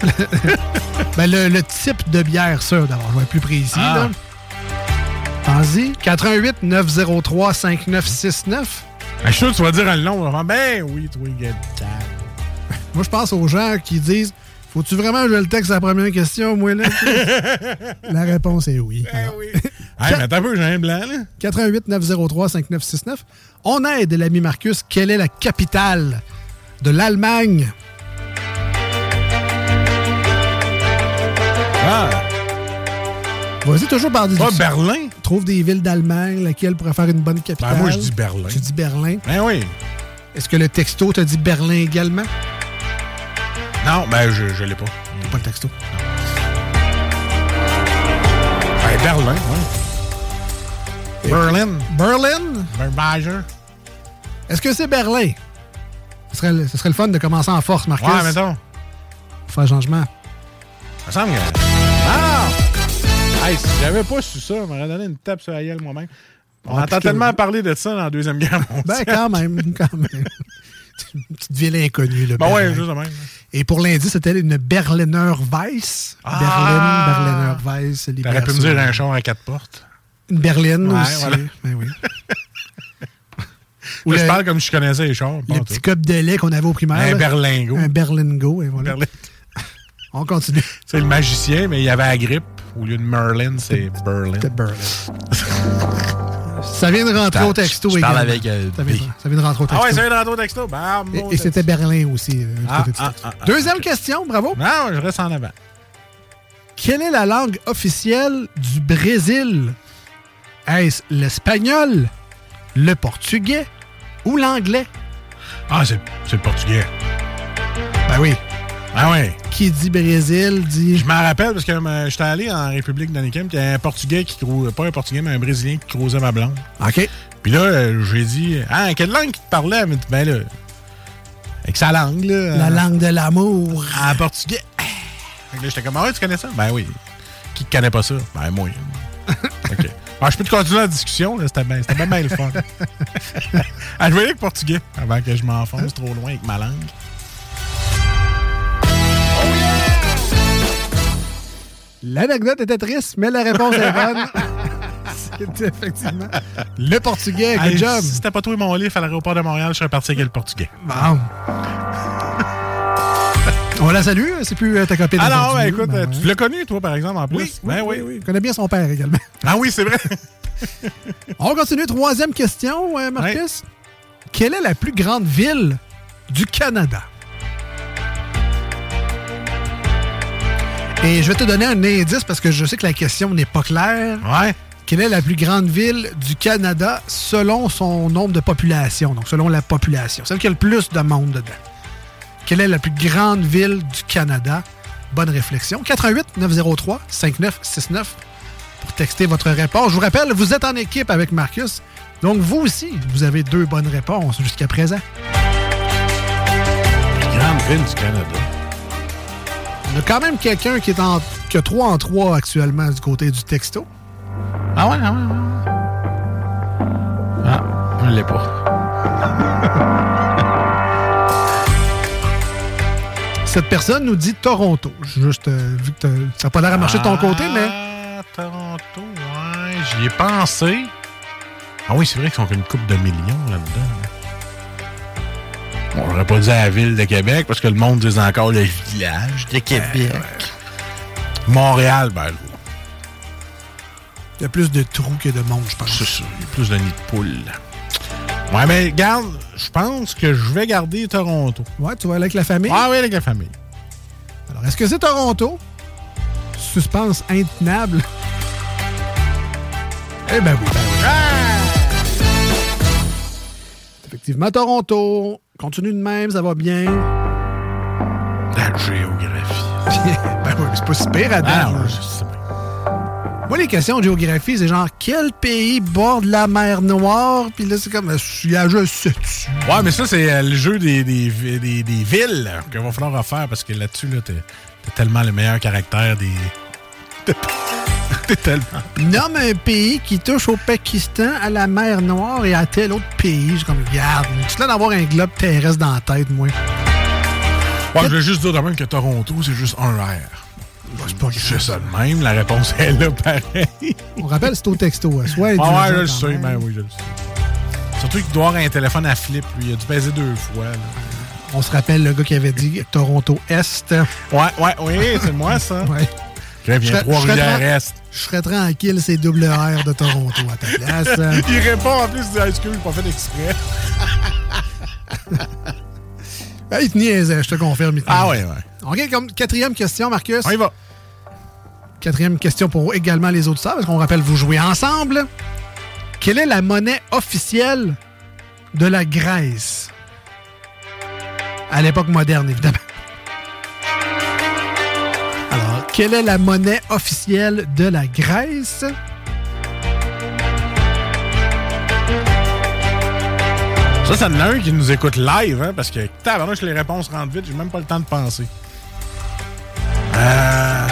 Ben, le, le type de bière sûre, d'abord, je vais être plus précis. Ah. là. Pense-y. 88 903 5969. Ben, Je suis sûr que tu vas dire un nom. Ben oui, toi, gars. Moi, je pense aux gens qui disent Faut-tu vraiment jouer le texte à la première question, moi, là? La réponse est oui. Alors, Hey, mais attends un peu, j'ai un blanc, là. 88 903 5969. On aide l'ami Marcus. Quelle est la capitale de l'Allemagne? Ah, Vas-y, toujours par des. pas Berlin? Trouve des villes d'Allemagne, laquelle pourrait faire une bonne capitale. Ben, moi, je dis Berlin. Tu dis Berlin. Ben oui. Est-ce que le texto t'a dit Berlin également? Non, ben, je, je l'ai pas. T'as pas le texto. Ben, Berlin, oui. Berlin. Berlin? Berbager. Est-ce que c'est Berlin? Ce serait, le- ce serait le fun de commencer en force, Marcus. Ouais, mettons. Pour faire changement. Ça me semble que. Ah! Hey, si j'avais pas su ça, on m'aurait donné une tape sur la gueule moi-même. On Ah, entend que- tellement parler de ça dans la Deuxième Guerre mondiale. Ben, quand même, quand même. Une petite ville inconnue, là. Ben ouais, juste même. Et pour l'indice, c'était une Berliner Weiss. Ah! Berlin, Berliner Weiss. les T'aurais pu me dire un char à quatre portes. Une berline Ouais, aussi. voilà. Ben oui. Là, je le- parle comme je connaissais les chars. Le petit cup de lait qu'on avait au primaire. Un là. berlingot. Un berlingo, et voilà. Berlin. On continue. C'est le magicien, mais il y avait la grippe. Au lieu de Merlin, c'est Berlin. C'était Berlin. Ça vient de rentrer au texto je parle avec, euh, ça, vient, B. ça vient de rentrer au Ah texto. ouais, ça vient de rentrer au texto. Et- c'était Berlin aussi. euh, Ah, du ah, ah, ah, Deuxième question, bravo. Non, je reste en avant. Quelle est la langue officielle du Brésil? Est-ce l'espagnol, le portugais ou l'anglais? Ah, c'est c'est le portugais. Ben oui. Ah ouais. Qui dit Brésil dit. Je m'en rappelle parce que euh, j'étais allé en République dominicaine, puis il y a un Portugais qui croisait, pas un Portugais, mais un Brésilien qui croisait ma blonde. OK. Puis là, euh, j'ai dit, ah, quelle langue qui te parlait? Elle m'a dit, ben là, avec sa langue, là. La euh, langue de l'amour. En portugais. Fait que là, j'étais comme, ah ouais, tu connais ça? Ben oui. Qui connaît pas ça? Ben moi. OK. Ah, je peux te continuer la discussion, là, c'était bien, c'était bien le fun. ah, je voyais le portugais avant que je m'enfonce trop loin avec ma langue. L'anecdote était triste, mais la réponse est bonne. C'était effectivement le portugais. Good Hey, job. Si c'était pas toi et mon livre à l'aéroport de Montréal, je serais parti avec le portugais. Bon. On la salue, c'est plus euh, ta copine. Non, ben écoute, Ben euh, ouais. tu l'as connu, toi, par exemple, en plus? Oui, ben oui, oui. Je connais bien son père également. Ah oui, c'est vrai. On continue. Troisième question, euh, Marcus. Quelle est la plus grande ville du Canada? Et je vais te donner un indice parce que je sais que la question n'est pas claire. Ouais. Quelle est la plus grande ville du Canada selon son nombre de population? Donc, selon la population. Celle qui a le plus de monde dedans. Quelle est la plus grande ville du Canada? Bonne réflexion. 88 903 5969 pour texter votre réponse. Je vous rappelle, vous êtes en équipe avec Marcus. Donc, vous aussi, vous avez deux bonnes réponses jusqu'à présent. Grande ville du Canada. On a quand même quelqu'un qui est en qui a 3 en 3 actuellement du côté du texto. Ah ouais, ah ouais, ah ouais. Ah, on ne l'est pas. Cette personne nous dit Toronto. Juste euh, vu que ça n'a pas l'air à marcher de ton côté, mais Ah, Toronto, ouais, j'y ai pensé. Ah oui, c'est vrai qu'ils sont qu'une coupe de millions là-dedans. Bon, j'aurais pas dit à la ville de Québec parce que le monde dit encore le village de Québec. Montréal, ben, il y a plus de trous que de monde, je pense. c'est ça. Il y a plus de nids de poules. Ouais, mais garde, je pense que je vais garder Toronto. Ouais, tu vas aller avec la famille? Ah oui, avec la famille. Alors, est-ce que c'est Toronto? Suspense intenable. Eh ben oui, ben oui. Effectivement, Toronto. Continue de même, ça va bien. La géographie. ben oui, c'est pas si pire à date, Ah. Moi, les questions de géographie, c'est genre, quel pays borde la mer Noire? Puis là, c'est comme, il y a juste dessus. Ouais, mais ça, c'est euh, le jeu des, des, des, des villes qu'il va falloir refaire parce que là-dessus, là, t'as tellement le meilleur caractère des. T'es tellement. Nomme un pays qui touche au Pakistan, à la mer Noire et à tel autre pays. Je comme, regarde, tu l'air d'avoir un globe terrestre dans la tête, moi. Ouais, je vais juste dire de même que Toronto, c'est juste un R. c'est pas C'est ça de même, la réponse est là, pareil. On rappelle, c'est au texto. Soit Ah ouais, je le sais, même. ben oui, je le sais. Surtout qu'il doit avoir un téléphone à flip, lui. Il a dû peser deux fois. là. On se rappelle le gars qui avait dit Toronto Est. Ouais, ouais, oui, c'est moi, ça. Ouais. Je serais- je Je serais tranquille, c'est double R de Toronto à ta place. Il répond en plus, il dit High School, pas fait exprès. Ah, il te niaisait, je te confirme. il te Ah ouais, ouais. OK, comme quatrième question, Marcus. On y va. Quatrième question pour également les autres parce qu'on rappelle, vous jouez ensemble. Quelle est la monnaie officielle de la Grèce? À l'époque moderne, évidemment. Quelle est la monnaie officielle de la Grèce? Ça, ça en a un qui nous écoute live, hein, parce que, tabarnouche, les réponses rentrent vite, j'ai même pas le temps de penser. Euh...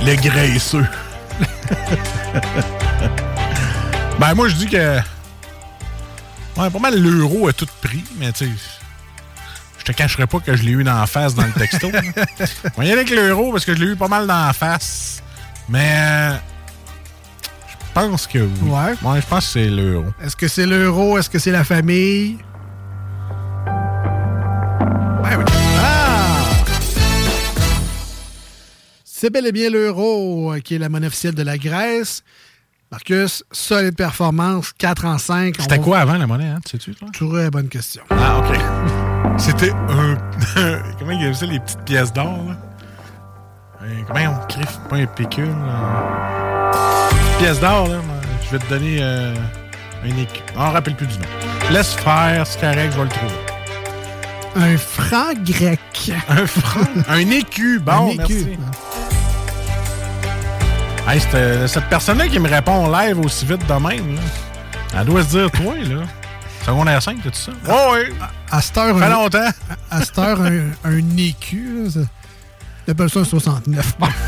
Les graisseux. ben, moi, je dis que. Ouais, pas mal l'euro a tout pris, mais tu sais. Je te cacherai pas que je l'ai eu dans la face dans le texto. On y aller avec l'euro parce que je l'ai eu pas mal dans la face. Mais euh, je pense que oui. Ouais. Ouais, je pense que c'est l'euro. Est-ce que c'est l'euro? Est-ce que c'est la famille? Ouais, ouais. Ah! C'est bel et bien l'euro euh, qui est la monnaie officielle de la Grèce. Marcus, solide performance, 4 en 5. C'était quoi avant la monnaie, hein? Tu sais-tu? Très bonne question. Ah, OK. C'était un. comment il y avait ça, les petites pièces d'or, là? Euh, comment on criffe pas un pécule? là? Petites pièces d'or, là? moi, Je vais te donner euh, un écu. On ne rappelle plus du nom. Laisse faire, c'est correct, je vais le trouver. Un franc grec. Un franc? un écu. Bon, Un écu. merci. Hey, cette, euh, cette personne-là qui me répond live aussi vite de même, là, elle doit se dire, toi, là, secondaire 5, t'as-tu ça? Oh, oui! À cette heure, Ça fait un- longtemps. À cette heure, un, un écu, là, ça- on appelle ça un 69. Bon.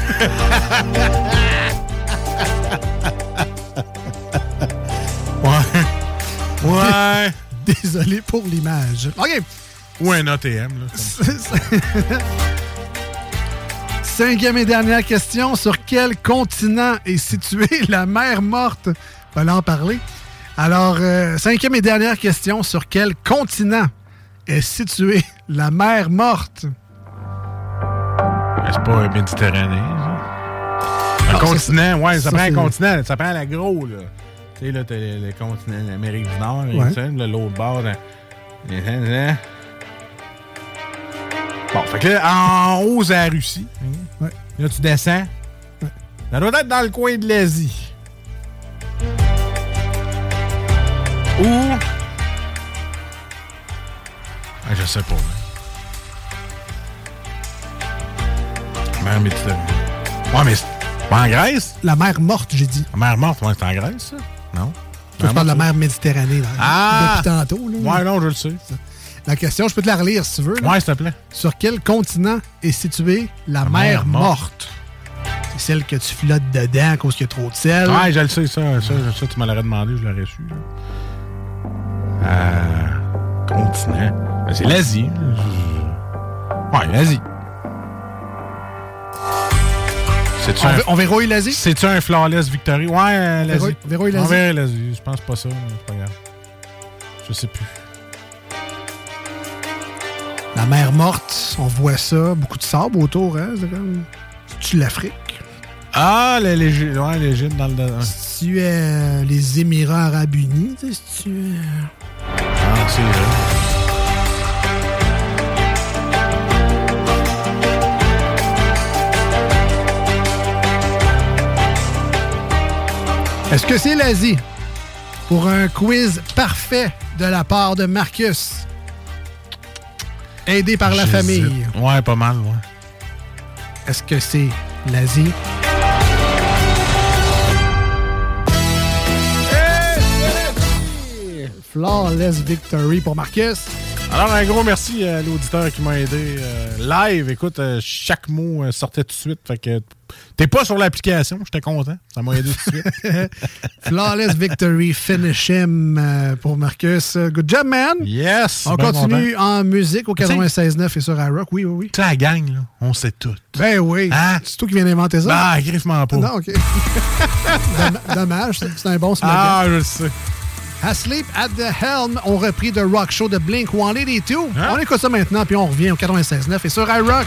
Ouais. Ouais. Désolé pour l'image. OK. Ou un ATM, là. Cinquième et dernière question. Sur quel continent est située la mer morte? Fallait en parler. Alors, euh, cinquième et dernière question. Sur quel continent est située la mer morte? C'est pas un Méditerranée, ça. Un continent, ouais, ça, ça, prend un continent. Ça prend la gros, là. Tu sais, là, t'as le, le continent d'Amérique du Nord, Ouais. tu sais, là, l'autre bord. là. Bon, fait que là, en haut, c'est la Russie. Ouais. Là, tu descends. Ça doit être dans le coin de l'Asie. Ou? Ah, je sais pas. Mer Méditerranée. Ouais, mais c'est pas en Grèce? La mer morte, j'ai dit. La mer morte, ouais, c'est en Grèce, ça? Non? Je parle de la mer Méditerranée. là, Ah! Depuis tantôt. là. Ouais, non, je le sais. La question, je peux te la relire si tu veux. là. Ouais, s'il te plaît. Sur quel continent est située la, mer, mer morte. morte? C'est celle que tu flottes dedans à cause qu'il y a trop de sel. Ouais, je le sais, ça. Ça, ça tu me l'aurais demandé, je l'aurais su. là. Euh, continent. Ben, c'est l'Asie. Ouais, l'Asie. On, un... on verrouille l'Asie? C'est-tu un flawless victory? Ouais, euh, l'Asie. Verrouille- verrouille l'Asie. On verra l'Asie. Je pense pas ça, mais c'est pas grave. Je sais plus. La mer morte, on voit ça. Beaucoup de sable autour. Hein? C'est comme... Tu l'Afrique? Ah, l'Égypte ouais, l'Égypte dans le... tu es euh, les Émirats Arabes Unis, tu sais, tu Est-ce que c'est l'Asie? Pour un quiz parfait de la part de Marcus? Aidé par la famille. Ouais, pas mal, ouais. Est-ce que c'est l'Asie? Flawless victory pour Marcus. Alors, un gros merci à l'auditeur qui m'a aidé euh, live. Écoute, euh, chaque mot euh, sortait tout de suite. Fait que t'es pas sur l'application, j'étais content. Ça m'a aidé tout de suite. Flawless victory, finish him pour Marcus. Good job, man! Yes! On continue en musique au Tu sais- 96.9 et sur iRock. Oui, oui, oui. Tu la gang, là, on sait tout. Ben oui. Hein? C'est toi qui viens d'inventer ça? Ah, griffement pas. Non, OK. Domm- Dommage, c'est c'est un bon slogan. Ah, je le sais. Asleep at the Helm ont repris The Rock Show de Blink 182. Hein? On écoute ça maintenant, puis on revient au 96.9 et sur iRock.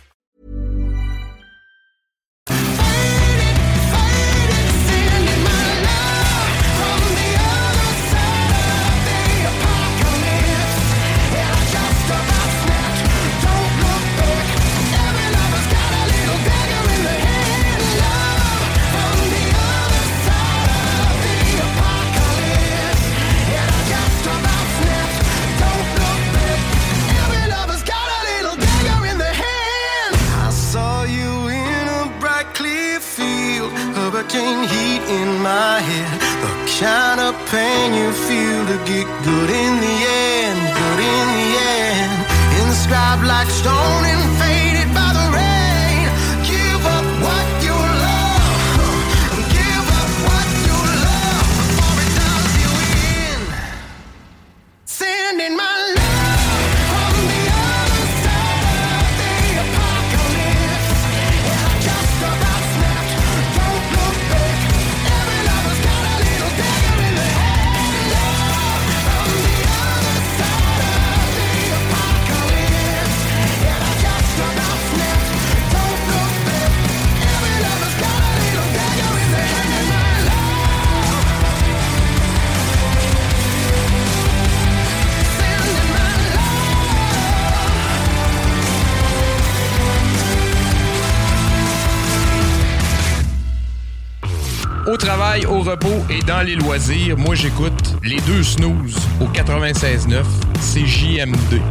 Dans les loisirs, moi j'écoute les deux snooze au 96.9 CJMD.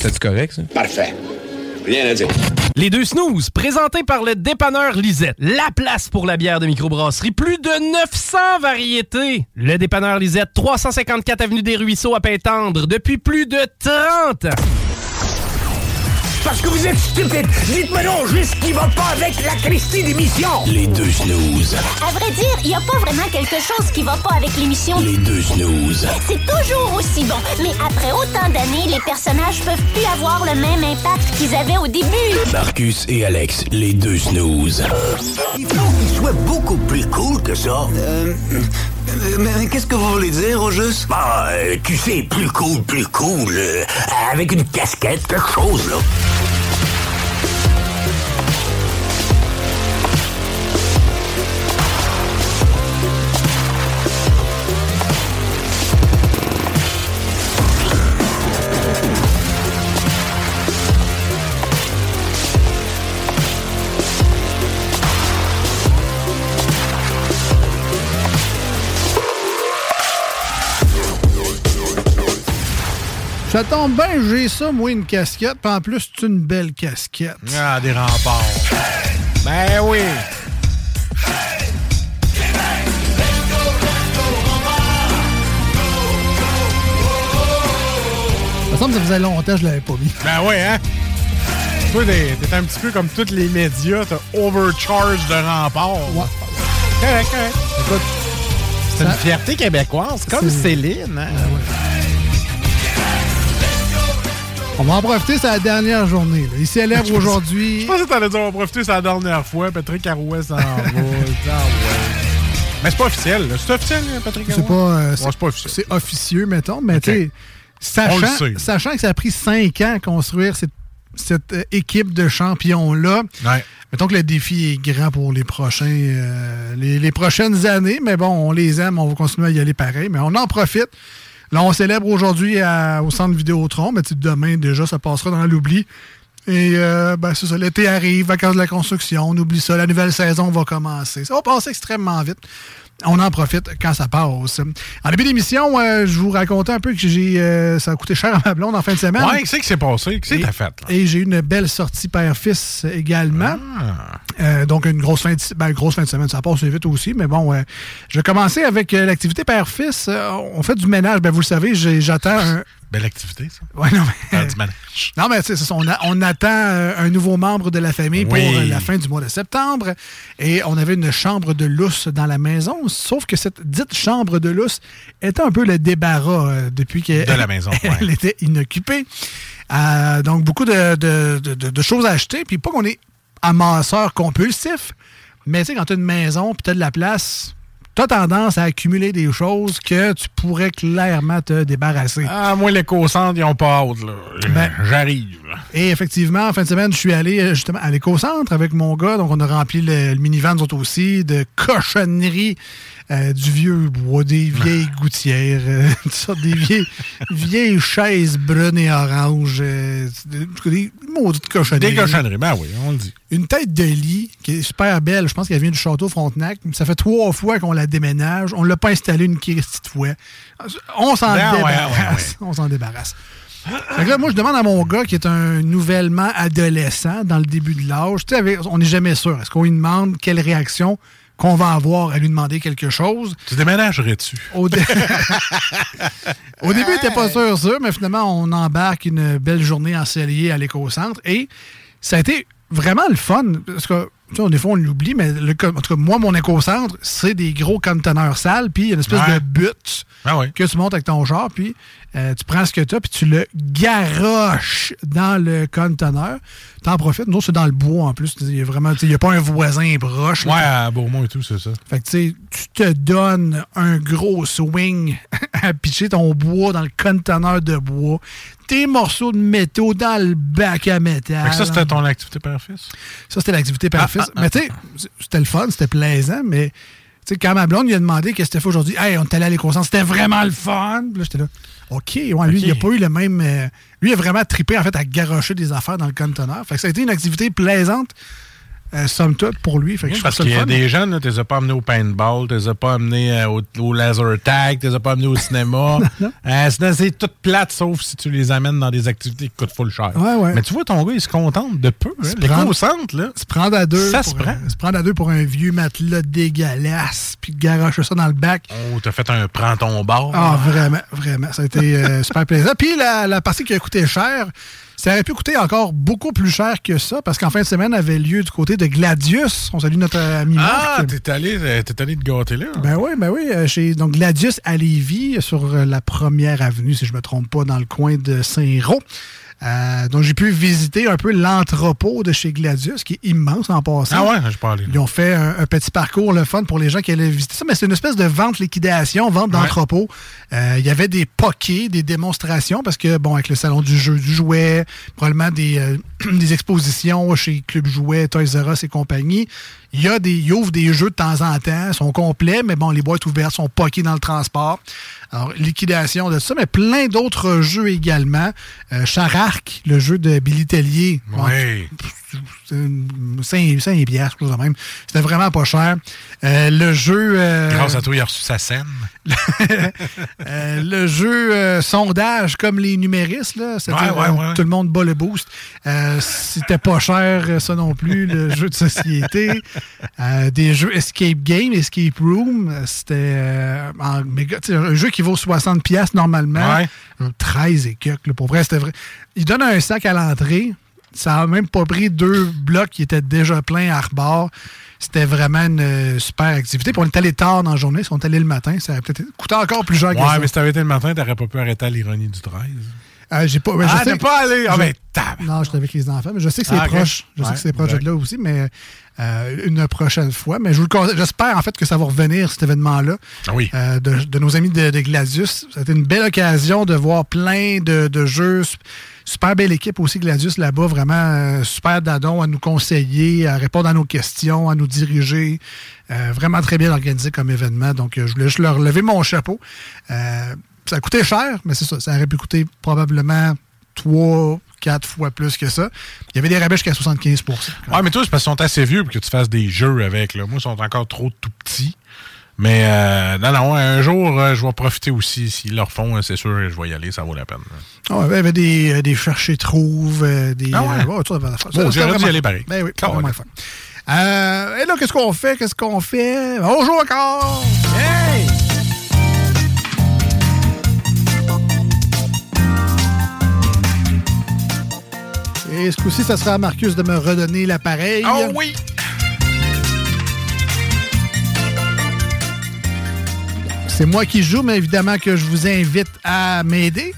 C'est correct ça? Parfait. Rien à dire. Les deux snooze, présentés par le dépanneur Lisette. La place pour la bière de microbrasserie. Plus de 900 variétés. Le dépanneur Lisette, 354 Avenue des Ruisseaux à Pintendre, depuis plus de 30 ans. Parce que vous êtes stupide. Dites-moi non juste qui va pas avec la Christie d'émission. Les deux snooze. À vrai dire, il n'y a pas vraiment quelque chose qui va pas avec l'émission. Les deux snooze. C'est toujours aussi bon, mais après autant d'années, les personnages peuvent plus avoir le même impact qu'ils avaient au début. Marcus et Alex, les deux snooze. Il faut qu'il soit beaucoup plus cool que ça. Euh, mais qu'est-ce que vous voulez dire au juste? Bah, euh, tu sais, plus cool, plus cool. euh, avec une casquette, quelque chose, là. Ça tombe bien, j'ai ça, moi, une casquette. Puis en plus, c'est une belle casquette. Ah, des remparts. Ben oui. Ça me semble que ça faisait longtemps que je l'avais pas mis. Ben ouais, hein? Toi, t'es un petit peu comme tous les médias, t'as overcharge de remparts. Ouais. Correct, correct. Écoute, c'est une fierté québécoise, comme Céline. Hein? On va en profiter, c'est la dernière journée. là. Il célèbre aujourd'hui. Je pensais que t'allais dire on va profiter, c'est la dernière fois. Patrick Arouet s'en va. Mais c'est pas officiel. C'est officiel, Patrick Arouet? C'est pas, euh, Ouais, c'est- pas officiel. c'est officieux, mettons, mais Ok. tu sais, On le sachant, sachant que ça a pris cinq ans à construire cette, cette, euh, équipe de champions-là, Ouais. mettons que le défi est grand pour les prochains euh, les, les prochaines années, mais bon, on les aime, on va continuer à y aller pareil, mais on en profite. Là, on célèbre aujourd'hui au centre Vidéotron, mais demain, déjà, ça passera dans l'oubli. Et euh, ben, c'est ça, l'été arrive, vacances de la construction, on oublie ça, la nouvelle saison va commencer. Ça va passer extrêmement vite. On en profite quand ça passe. En début d'émission, euh, je vous racontais un peu que j'ai euh, ça a coûté cher à ma blonde en fin de semaine. Ouais, qu'est-ce qui s'est passé? Qu'est-ce que t'as fait? là? Et j'ai eu une belle sortie père-fils également. Ah. Euh, donc, une grosse fin, de, ben, grosse fin de semaine. Ça passe vite aussi, mais bon, euh, je vais commencer avec l'activité père-fils. On fait du ménage. Ben, vous le savez, j'ai- j'attends un. Belle activité, ça. Ouais, non, mais. Non, mais c'est ça. On, a- on attend euh, un nouveau membre de la famille pour Oui. euh, la fin du mois de septembre. Et on avait une chambre de lousse dans la maison. Sauf que cette dite chambre de lousse était un peu le débarras euh, depuis qu'elle De la maison, ouais. elle était inoccupée. Euh, donc, beaucoup de, de- de- de- de choses à acheter. Puis pas qu'on est amasseur compulsif, mais tu sais, quand tu as une maison puis tu as de la place, tu as tendance à accumuler des choses que tu pourrais clairement te débarrasser. Ah, moi, les co-centres, ils ont pas hâte, là. Ben- J'arrive. Et effectivement, en fin de semaine, je suis allé euh, justement à l'éco-centre avec mon gars. Donc, on a rempli le, le minivan, nous autres aussi, de cochonneries, euh, du vieux bois, des vieilles gouttières, euh, des vieilles, vieilles chaises brunes et oranges, euh, des, maudites cochonneries. Des cochonneries, ben oui, on le dit. Une tête de lit qui est super belle. Je pense qu'elle vient du château Frontenac. Ça fait trois fois qu'on la déménage. On ne l'a pas installée une petite fois. On s'en Ben débarrasse. ouais, ouais. On s'en débarrasse. Fait que là, moi, je demande à mon gars qui est un nouvellement adolescent dans le début de l'âge. Tu sais, avec- on n'est jamais sûr. Est-ce qu'on lui demande quelle réaction qu'on va avoir à lui demander quelque chose. Tu déménagerais-tu? Au, dé- Au début, t'étais pas sûr ça, mais finalement, on embarque une belle journée ensoleillée à l'éco-centre et ça a été vraiment le fun. Parce que, tu sais, des fois, on l'oublie, mais le, en tout cas, moi, mon éco-centre, c'est des gros conteneurs sales, puis il y a une espèce Ouais. de but Ah ouais. que tu montes avec ton char, puis euh, tu prends ce que tu as, puis tu le garoches dans le conteneur. T'en profites. Nous, c'est dans le bois en plus. Il y a vraiment, y a pas un voisin broche. là. Ouais, à Beaumont et tout, c'est ça. Fait que tu sais, tu te donnes un gros swing à pitcher ton bois dans le conteneur de bois, tes morceaux de métaux dans le bac à métal. Fait que ça, c'était ton activité père-fils? Ça, c'était l'activité par Ah, ah, ah, mais tu sais, c'était le fun, c'était plaisant, mais tu sais, quand ma blonde lui a demandé qu'est-ce que c'était fait aujourd'hui, hey, on est allé à l'écoscentre, c'était vraiment le fun. Puis là, j'étais là, OK, ouais, lui, il a pas eu le même. euh, lui, il a vraiment trippé, en fait, à garocher des affaires dans le conteneur. Fait que ça a été une activité plaisante, euh, somme toute, pour lui. Fait que je Parce qu'il y a des jeunes, tu les as pas amenés au paintball, tu les as pas amenés euh, au, au laser tag, tu les as pas amenés au cinéma. Euh, c'est tout plate, sauf si tu les amènes dans des activités qui coûtent full cher. Ouais, ouais. Mais tu vois, ton gars, il se contente de peu. Hein? Prendre- L'éco-centre, là. Se prendre à deux. Ça se prend. euh, se prendre à deux pour un vieux matelas dégueulasse, puis garocher ça dans le bac. Oh, t'as fait un prends ton bar. Ah, vraiment, vraiment. Ça a été super plaisant. Puis la, la partie qui a coûté cher, ça aurait pu coûter encore beaucoup plus cher que ça, parce qu'en fin de semaine avait lieu du côté de Gladius. On salue notre ami Ah, t'es allé, euh, t'es allé te gâter là. Ben oui, ben oui. euh, Chez donc Gladius à Lévis, sur euh, la première avenue, si je me trompe pas, dans le coin de Saint-Roch. Euh, donc j'ai pu visiter un peu l'entrepôt de chez Gladius, qui est immense en passant. Ah ouais, je parlais. Ils ont fait un, un petit parcours, le fun pour les gens qui allaient visiter ça, mais c'est une espèce de vente liquidation, vente d'entrepôt. Euh, Il y avait des pokés, des démonstrations, parce que, bon, avec le salon du jeu du jouet, probablement des, euh, des expositions chez Club Jouet, Toys R Us et compagnie. Il y a des, ils ouvrent des jeux de temps en temps, sont complets, mais bon, les boîtes ouvertes sont pokées dans le transport. Alors, liquidation de ça, mais plein d'autres jeux également. Euh, Chararc, le jeu de Billy Tellier. Bon. 5, 5 piastres, quelque chose de même. C'était vraiment pas cher. Euh, le jeu... euh, Grâce à toi, il a reçu sa scène. euh, le jeu sondage comme les numéristes, là, c'est-à-dire Ouais, ouais, ouais. tout le monde bat le boost. C'était pas cher, ça non plus, le jeu de société. Des jeux Escape Game, Escape Room, c'était un jeu qui vaut 60$ piastres normalement. Ouais. Euh, 13 et quelques, là, pour vrai, c'était vrai. Il donne un sac à l'entrée. Ça a même pas pris deux blocs qui étaient déjà pleins à rebord. C'était vraiment une euh, super activité. Puis on est allé tard dans la journée. Si on est allé le matin, ça aurait peut-être coûté encore plus cher que Ouais, mais si t'avais été le matin, t'aurais pas pu arrêter à l'ironie du 13. Euh, j'ai pas, Ah, t'es pas allé? Ah, ben, tab- Non, j'étais avec les enfants, mais je sais que c'est Ah, proche. Je sais Ouais, que c'est proche de là aussi, mais euh, une prochaine fois. Mais je vous j'espère en fait que ça va revenir, cet événement-là. Ah oui. Euh, de, de nos amis de, de Gladius. A été une belle occasion de voir plein de, de jeux. Super belle équipe aussi, Gladius, là-bas. Vraiment euh, super dadon à nous conseiller, à répondre à nos questions, à nous diriger. Euh, vraiment très bien organisé comme événement. Donc, euh, je voulais juste leur lever mon chapeau. Ça a coûté cher, mais c'est ça. Ça aurait pu coûter probablement trois, quatre fois plus que ça. Il y avait des rabais jusqu'à 75% Ouais, mais toi, c'est parce qu'ils sont assez vieux pour que tu fasses des jeux avec. Moi, ils sont encore trop tout petits. Mais euh, non, non, un jour, euh, je vais profiter aussi. S'ils le refont, euh, c'est sûr, je vais y aller, ça vaut la peine. Il y avait des, euh, des chercher trouves, euh, des. Ah ouais? ça, Bon, j'aurais vraiment dû y aller pareil. Ben oui, Ah, vraiment ouais. fun. Et là, qu'est-ce qu'on fait? Qu'est-ce qu'on fait? On joue encore! Hey! Et ce coup-ci, ça sera à Marcus de me redonner l'appareil. Oh oui! C'est moi qui joue, mais évidemment que je vous invite à m'aider.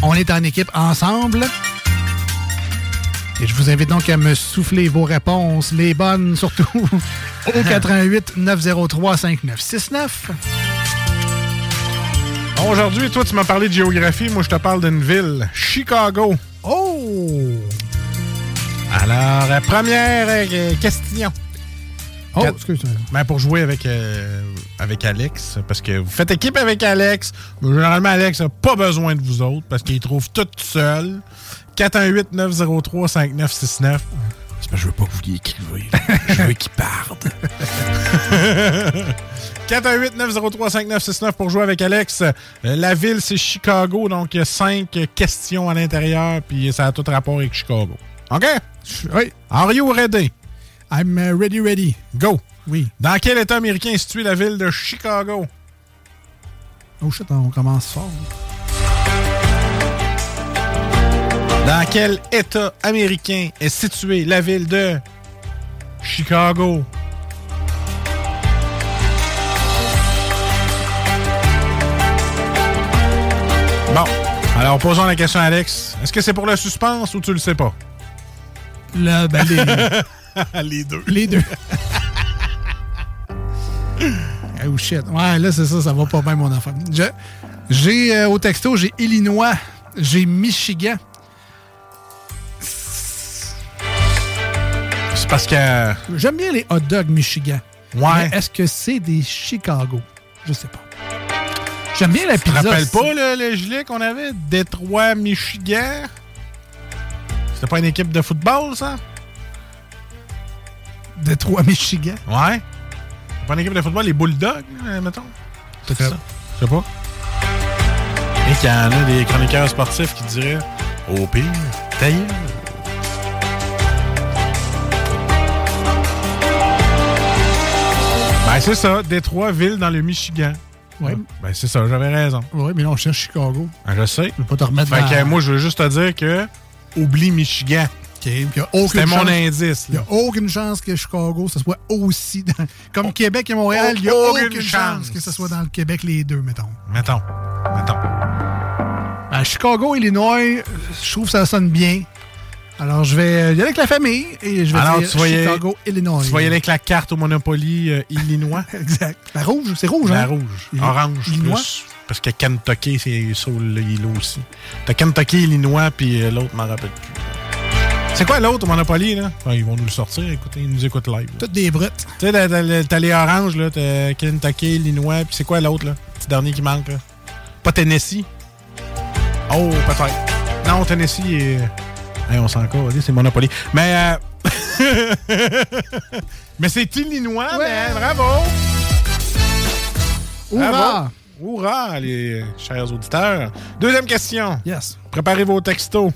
On est en équipe ensemble. Et je vous invite donc à me souffler vos réponses, les bonnes surtout, au 88 903 5969. Aujourd'hui, toi, tu m'as parlé de géographie. Moi, je te parle d'une ville, Chicago. Oh! Alors, euh, première euh, question. Oh, Quatre- excuse-moi. Ben, pour jouer avec, euh, avec Alex, parce que vous faites équipe avec Alex. mais Généralement, Alex n'a pas besoin de vous autres parce qu'il trouve tout seul. 418-903-5969. C'est parce que je veux pas que vous y écrivez. je veux qu'il parte. 418-903-5969 pour jouer avec Alex. Euh, La ville, c'est Chicago, donc il y a cinq questions à l'intérieur, puis ça a tout rapport avec Chicago. OK? Oui. Are you ready? I'm uh, ready, ready. Go. Oui. Dans quel État américain est située la ville de Chicago? Oh shit, on commence fort. Dans quel État américain est située la ville de Chicago? Bon, alors posons la question à Alex. Est-ce que c'est pour le suspense ou tu le sais pas? Le, ben, les, les deux. Les deux. oh shit. Ouais, là, c'est ça, ça va pas bien, mon enfant. Je- J'ai euh, au texto, j'ai Illinois, j'ai Michigan. C'est parce que. J'aime bien les hot dogs Michigan. Ouais. Mais Est-ce que c'est des Chicago? Je sais pas. J'aime bien la Tu te pizza. rappelles aussi. pas le, le gilet qu'on avait? Détroit, Michigan? C'était pas une équipe de football, ça? Détroit, Michigan? Ouais. Pas une équipe de football, les Bulldogs, euh, mettons? C'est ça? Je sais pas. Et qu'il y en a des chroniqueurs sportifs qui diraient Au pire, ta gueule. Ben, c'est ça, Détroit, ville dans le Michigan. Ouais. Ben, c'est ça, j'avais raison. Oui, mais là, on cherche Chicago. Ben, je sais. Je vais pas te remettre Fait dans- que moi, je veux juste te dire que oublie Michigan. Y aucune C'était mon chance- indice. Il n'y a aucune chance que Chicago, ce soit aussi. dans- Comme Québec et Montréal, il n'y a Aucune aucune, chance. chance. que ce soit dans le Québec, les deux, mettons. Mettons. Mettons. À Chicago, Illinois, je trouve que ça sonne bien. Alors, je vais y aller avec la famille et je vais Alors, dire tu voyais, Chicago, Illinois. Tu voyais avec la carte au Monopoly euh, Illinois? exact. La rouge, c'est rouge, La hein? rouge. Illi- Orange. Illinois? plus. Parce que Kentucky, c'est sur l'îlot aussi. T'as Kentucky, Illinois, puis euh, l'autre, m'en rappelle plus. C'est quoi l'autre au Monopoly, là? Ouais, ils vont nous le sortir, écoutez, ils nous écoutent live. Toutes des brutes. Tu sais, t'as- les oranges, là, t'as Kentucky, Illinois, puis c'est quoi l'autre, là? Petit dernier qui manque, là? Pas Tennessee? Oh, peut-être. Non, Tennessee est... Hey, on s'en calisse, c'est Monopoly. Mais, euh... Mais c'est Illinois, man, bravo! Hourra! Bravo. Hourra, les chers auditeurs. Deuxième question. Yes. Préparez vos textos.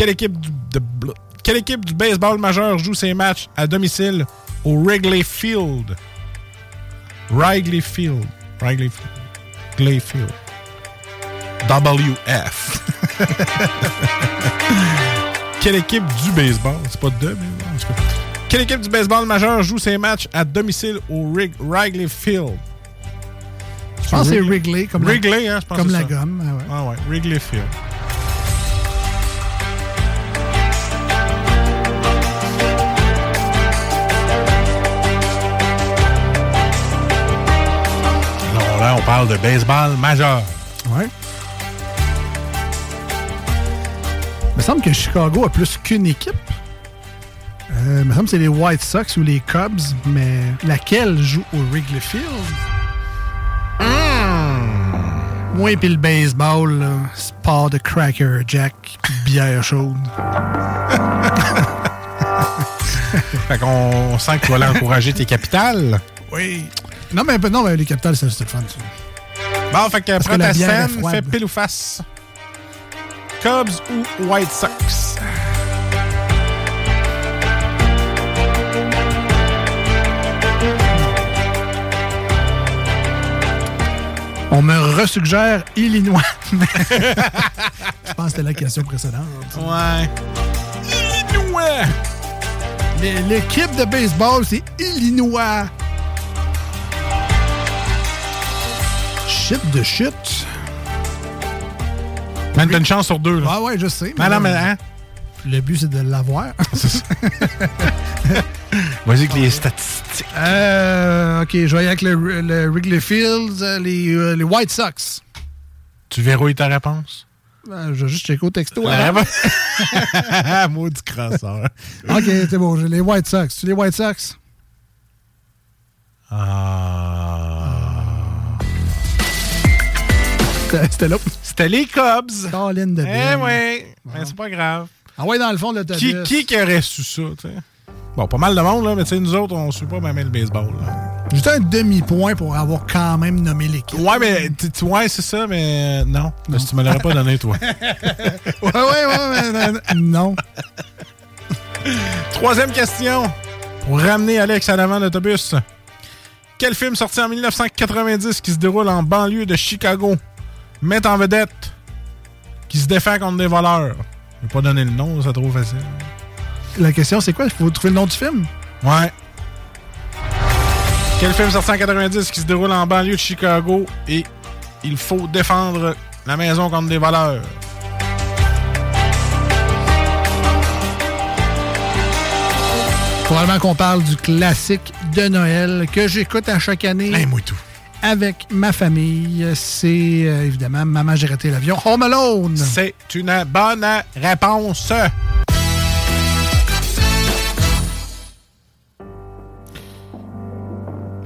Quelle équipe du, de- bl- quelle équipe du baseball majeur joue ses matchs à domicile au Wrigley Field? Wrigley Field. Wrigley Field. WF. Quelle équipe du baseball? C'est pas de, mais en tout cas. Quelle équipe du baseball majeur joue ses matchs à domicile au Wrig- Wrigley Field? Je pense que c'est Wrigley, comme la- hein, je pense comme que la c'est ça. gomme, ah ouais. Ah ouais, Wrigley Field. Là, on parle de baseball majeur. Ouais. Il me semble que Chicago a plus qu'une équipe. Euh, il me semble que c'est les White Sox ou les Cubs, mais laquelle joue au Wrigley Field? Moi et puis le baseball, là, sport de Cracker Jack puis bière chaude. fait qu'on sent que tu vas aller encourager tes capitales. Oui. Non, mais, non, mais les capitales, c'est le fun. ça. Bon, fait que Parce prends que la ta bière est scène, froide. fais pile ou face. Cubs ou White Sox? On me resuggère Illinois. Je pense que c'était la question précédente. Ouais. Illinois! L'équipe de baseball, c'est Illinois. De. Man, t'as une chance sur deux, là. Ah ouais, je sais. Non, non, mais hein? Le but, c'est de l'avoir. Vas-y avec les statistiques. Euh, ok, je vais aller avec le, le Wrigley Fields, euh, les, euh, les White Sox. Tu verrouilles ta réponse? Euh, je vais juste checker au texto. Avant. Maudit crasseur. ok, c'est bon, j'ai les White Sox. Tu les White Sox? Ah. C'était- là. C'était les Cubs. Caroline de Eh oui, mais c'est pas grave. Ah ouais, dans le fond l'autobus. Qui, qui qui aurait su ça, tu sais? Bon, pas mal de monde, là, mais tu sais, nous autres, on suit pas même le baseball. là. Juste un demi-point pour avoir quand même nommé l'équipe. Ouais, mais tu- ouais, c'est ça, mais euh, non. Que tu me l'aurais pas donné, toi. ouais, ouais, ouais, mais non, non. Troisième question. Pour ramener Alex à l'avant de l'autobus. Quel film sorti en 1990 qui se déroule en banlieue de Chicago? Met en vedette qui se défend contre des voleurs? Je vais pas donner le nom, c'est trop facile. La question, c'est quoi? Il faut trouver le nom du film? Ouais. Quel film sorti en 90 qui se déroule en banlieue de Chicago et il faut défendre la maison contre des voleurs? Probablement qu'on parle du classique de Noël que j'écoute à chaque année. moi tout. Avec ma famille. C'est euh, évidemment Maman, j'ai raté l'avion. Home Alone. C'est une bonne réponse.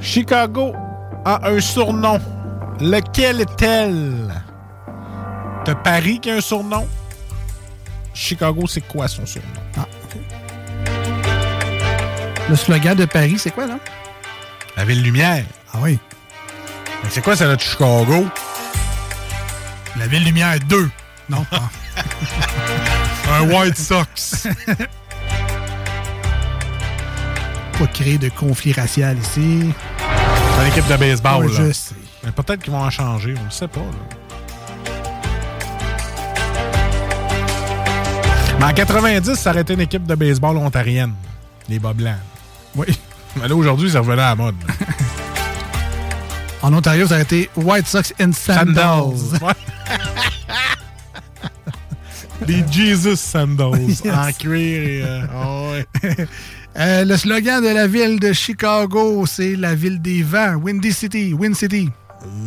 Chicago a un surnom. Lequel est-elle? T'as Paris qui a un surnom? Chicago, c'est quoi son surnom? Ah, OK. Le slogan de Paris, c'est quoi, là? La ville lumière. Ah oui. Mais C'est quoi, celle de Chicago? La ville lumière 2. Non, pas. un White Sox. Pas créer de conflit racial ici. C'est une équipe de baseball. Ouais, là. je sais. Mais peut-être qu'ils vont en changer, on ne sait pas. là. Mais en 90, ça aurait été une équipe de baseball ontarienne. Les bas blancs. Oui. Mais là, aujourd'hui, ça revenait à la mode. En Ontario, ça a été White Sox and Sandals. Ouais. Des Jesus Sandals Yes. en cuir et. euh, ah ouais. Euh, le slogan de la ville de Chicago, c'est la ville des vents. Windy City, Wind City.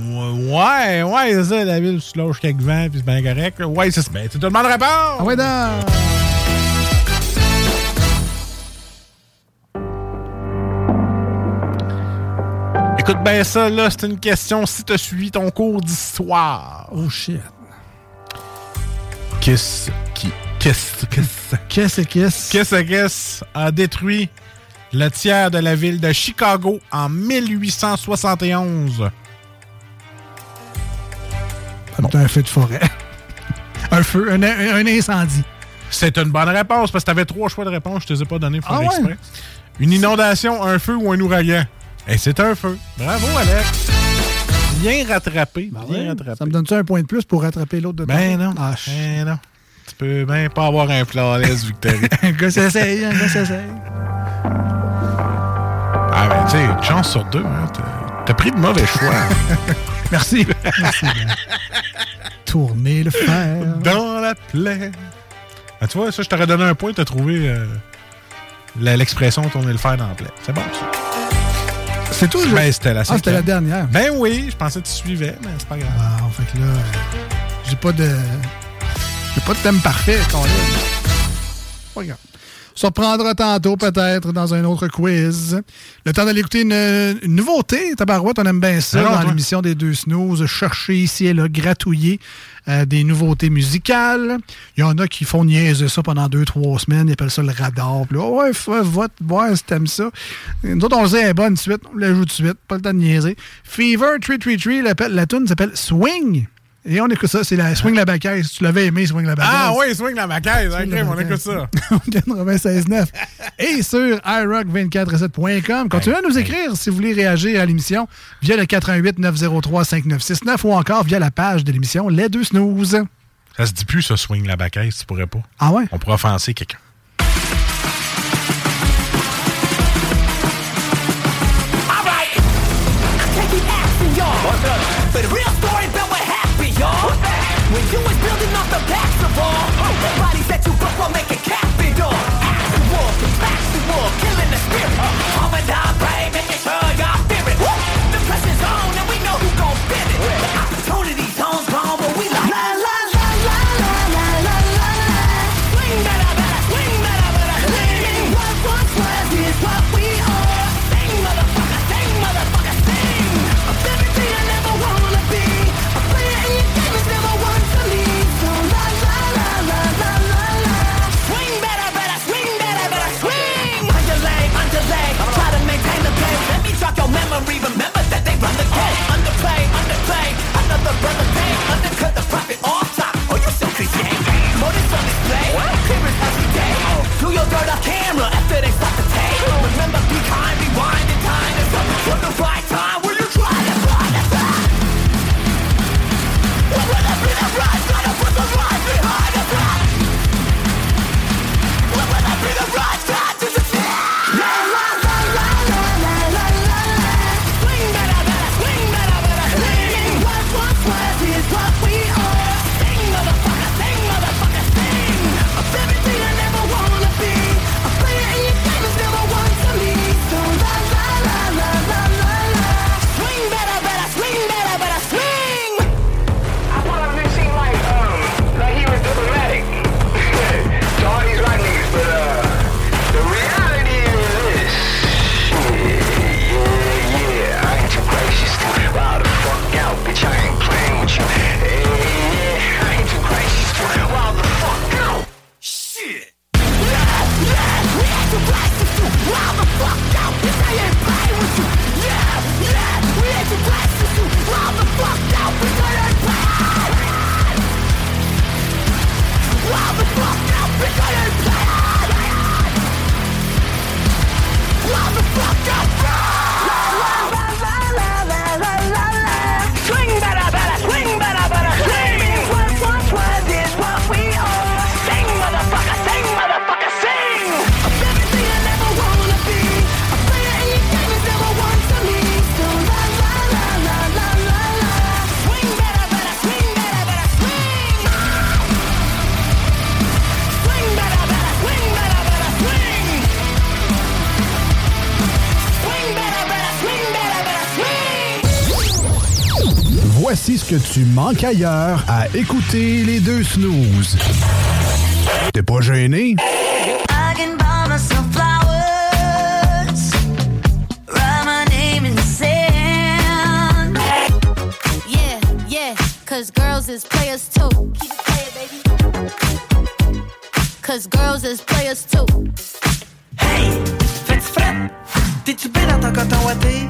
Ouais, ouais, c'est ça, la ville, tu lâches quelques vents, puis c'est bien correct. Ouais, c'est ça. Ben, tu te demandes la réponse. Ah ouais, non. Écoute bien ça, là, c'est une question si tu as suivi ton cours d'histoire. Oh shit. Qu'est-ce qui. Qu'est-ce qu'est-ce? Qu'est-ce qu'est-ce? Qu'est-ce qu'est-ce a détruit le tiers de la ville de Chicago en 1871? C'est un feu de forêt. un feu, un, un incendie. C'est une bonne réponse parce que tu avais trois choix de réponse, je te les ai pas donnés pour Ah ouais? exprès. Une inondation, un feu ou un ouragan? Et c'est un feu. Bravo, Alex. Bien rattrapé. bien rattrapé. Ben Ça me donne-tu un point de plus pour rattraper l'autre de Ben non. Ah, Ben non. Tu peux bien pas avoir un flawless victory. un gars s'essaye, un gars s'essaye. ah ben tu sais, une chance sur deux. Hein. T'as- pris de mauvais choix. Merci. Merci. Ben. Tourner le fer. Dans la plaie. Ah, tu vois, ça, je t'aurais donné un point, t'as trouvé euh, l'expression tourner le fer dans la plaie. C'est bon, ça. C'est tout? je- Ben, c'était la Ah, c'était la dernière. Ben oui, je pensais que tu suivais, mais c'est pas grave. Ah, fait que là, j'ai pas de. J'ai pas de thème parfait, quand même. Pas grave. Reprendra tantôt, peut-être, dans un autre quiz. Le temps d'aller écouter une, une nouveauté. Tabarouette, on aime bien ça Alors, dans l'émission des deux snooze. Chercher ici et là, gratouiller euh, des nouveautés musicales. Il y en a qui font niaiser ça pendant deux, trois semaines. Ils appellent ça le radar. Puis là, ouais, f- vote, voir si t'aimes ça. Nous autres, on le sait, elle est bonne de suite. On la joue de suite. Pas le temps de niaiser. Fever 333, la, la tune s'appelle Swing. Et on écoute ça, c'est la Swing la bacaise. Tu l'avais aimé, Swing la bacaise? Ah oui, swing la macaise. Swing Ok, la on bacaise. écoute ça. 96.9 et sur iRock247.com. Continuez à nous écrire si vous voulez réagir à l'émission via le 88 903 5969 ou encore via la page de l'émission Les Deux Snooze. Ça se dit plus, ça, swing la bacaise, tu pourrais pas. Ah ouais? On pourrait offenser quelqu'un. But real the best of all. Bodies that you book will make it bird off camera. After they que tu manques ailleurs à écouter les deux snooze. T'es pas gêné? I can buy myself flowers, write my name in the sand. Yeah, yeah, cause girls is players too. Keep it playing, baby. Cause girls is players too. Fais-tu frais? T'es-tu bien dans ton coton ouaté?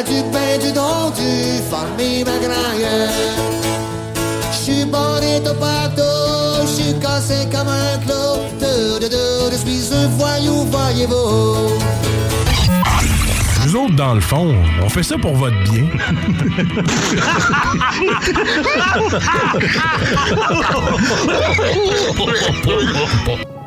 Cara du pain, du don, du magraille. J'suis j'suis cassé comme un clou. De, de, de, je suis un voyou, voyez-vous. Nous autres, dans le fond, on fait ça pour votre bien.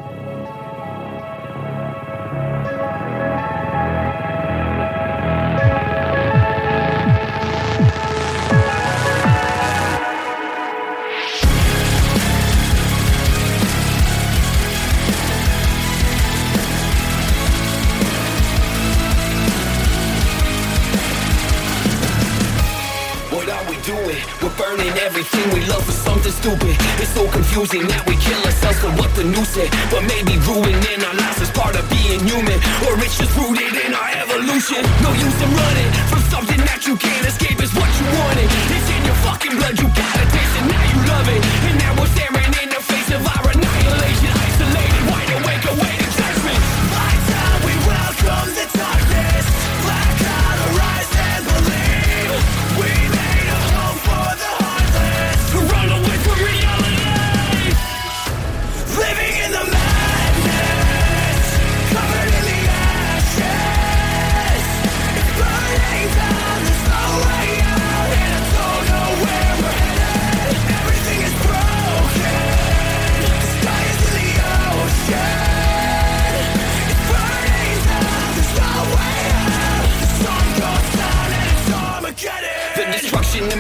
everything we love for something stupid. It's so confusing that we kill ourselves for what the news said. But maybe ruining our lives is part of being human. Or it's just rooted in our evolution. No use in running from something that you can't escape. It's what you wanted. It's in your fucking blood. You gotta taste it. Now you love it. And now we're staring in the face of our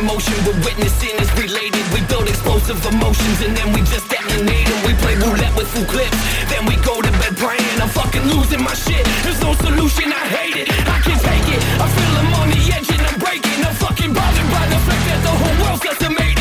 motion we're witnessing is related. We build explosive emotions and then we just detonate them. We play roulette with full clips. Then we go to bed praying. I'm fucking losing my shit. There's no solution. I hate it. I can't take it. I feel I'm on the edge and I'm breaking. I'm fucking bothered by the fact that the whole world's decimated.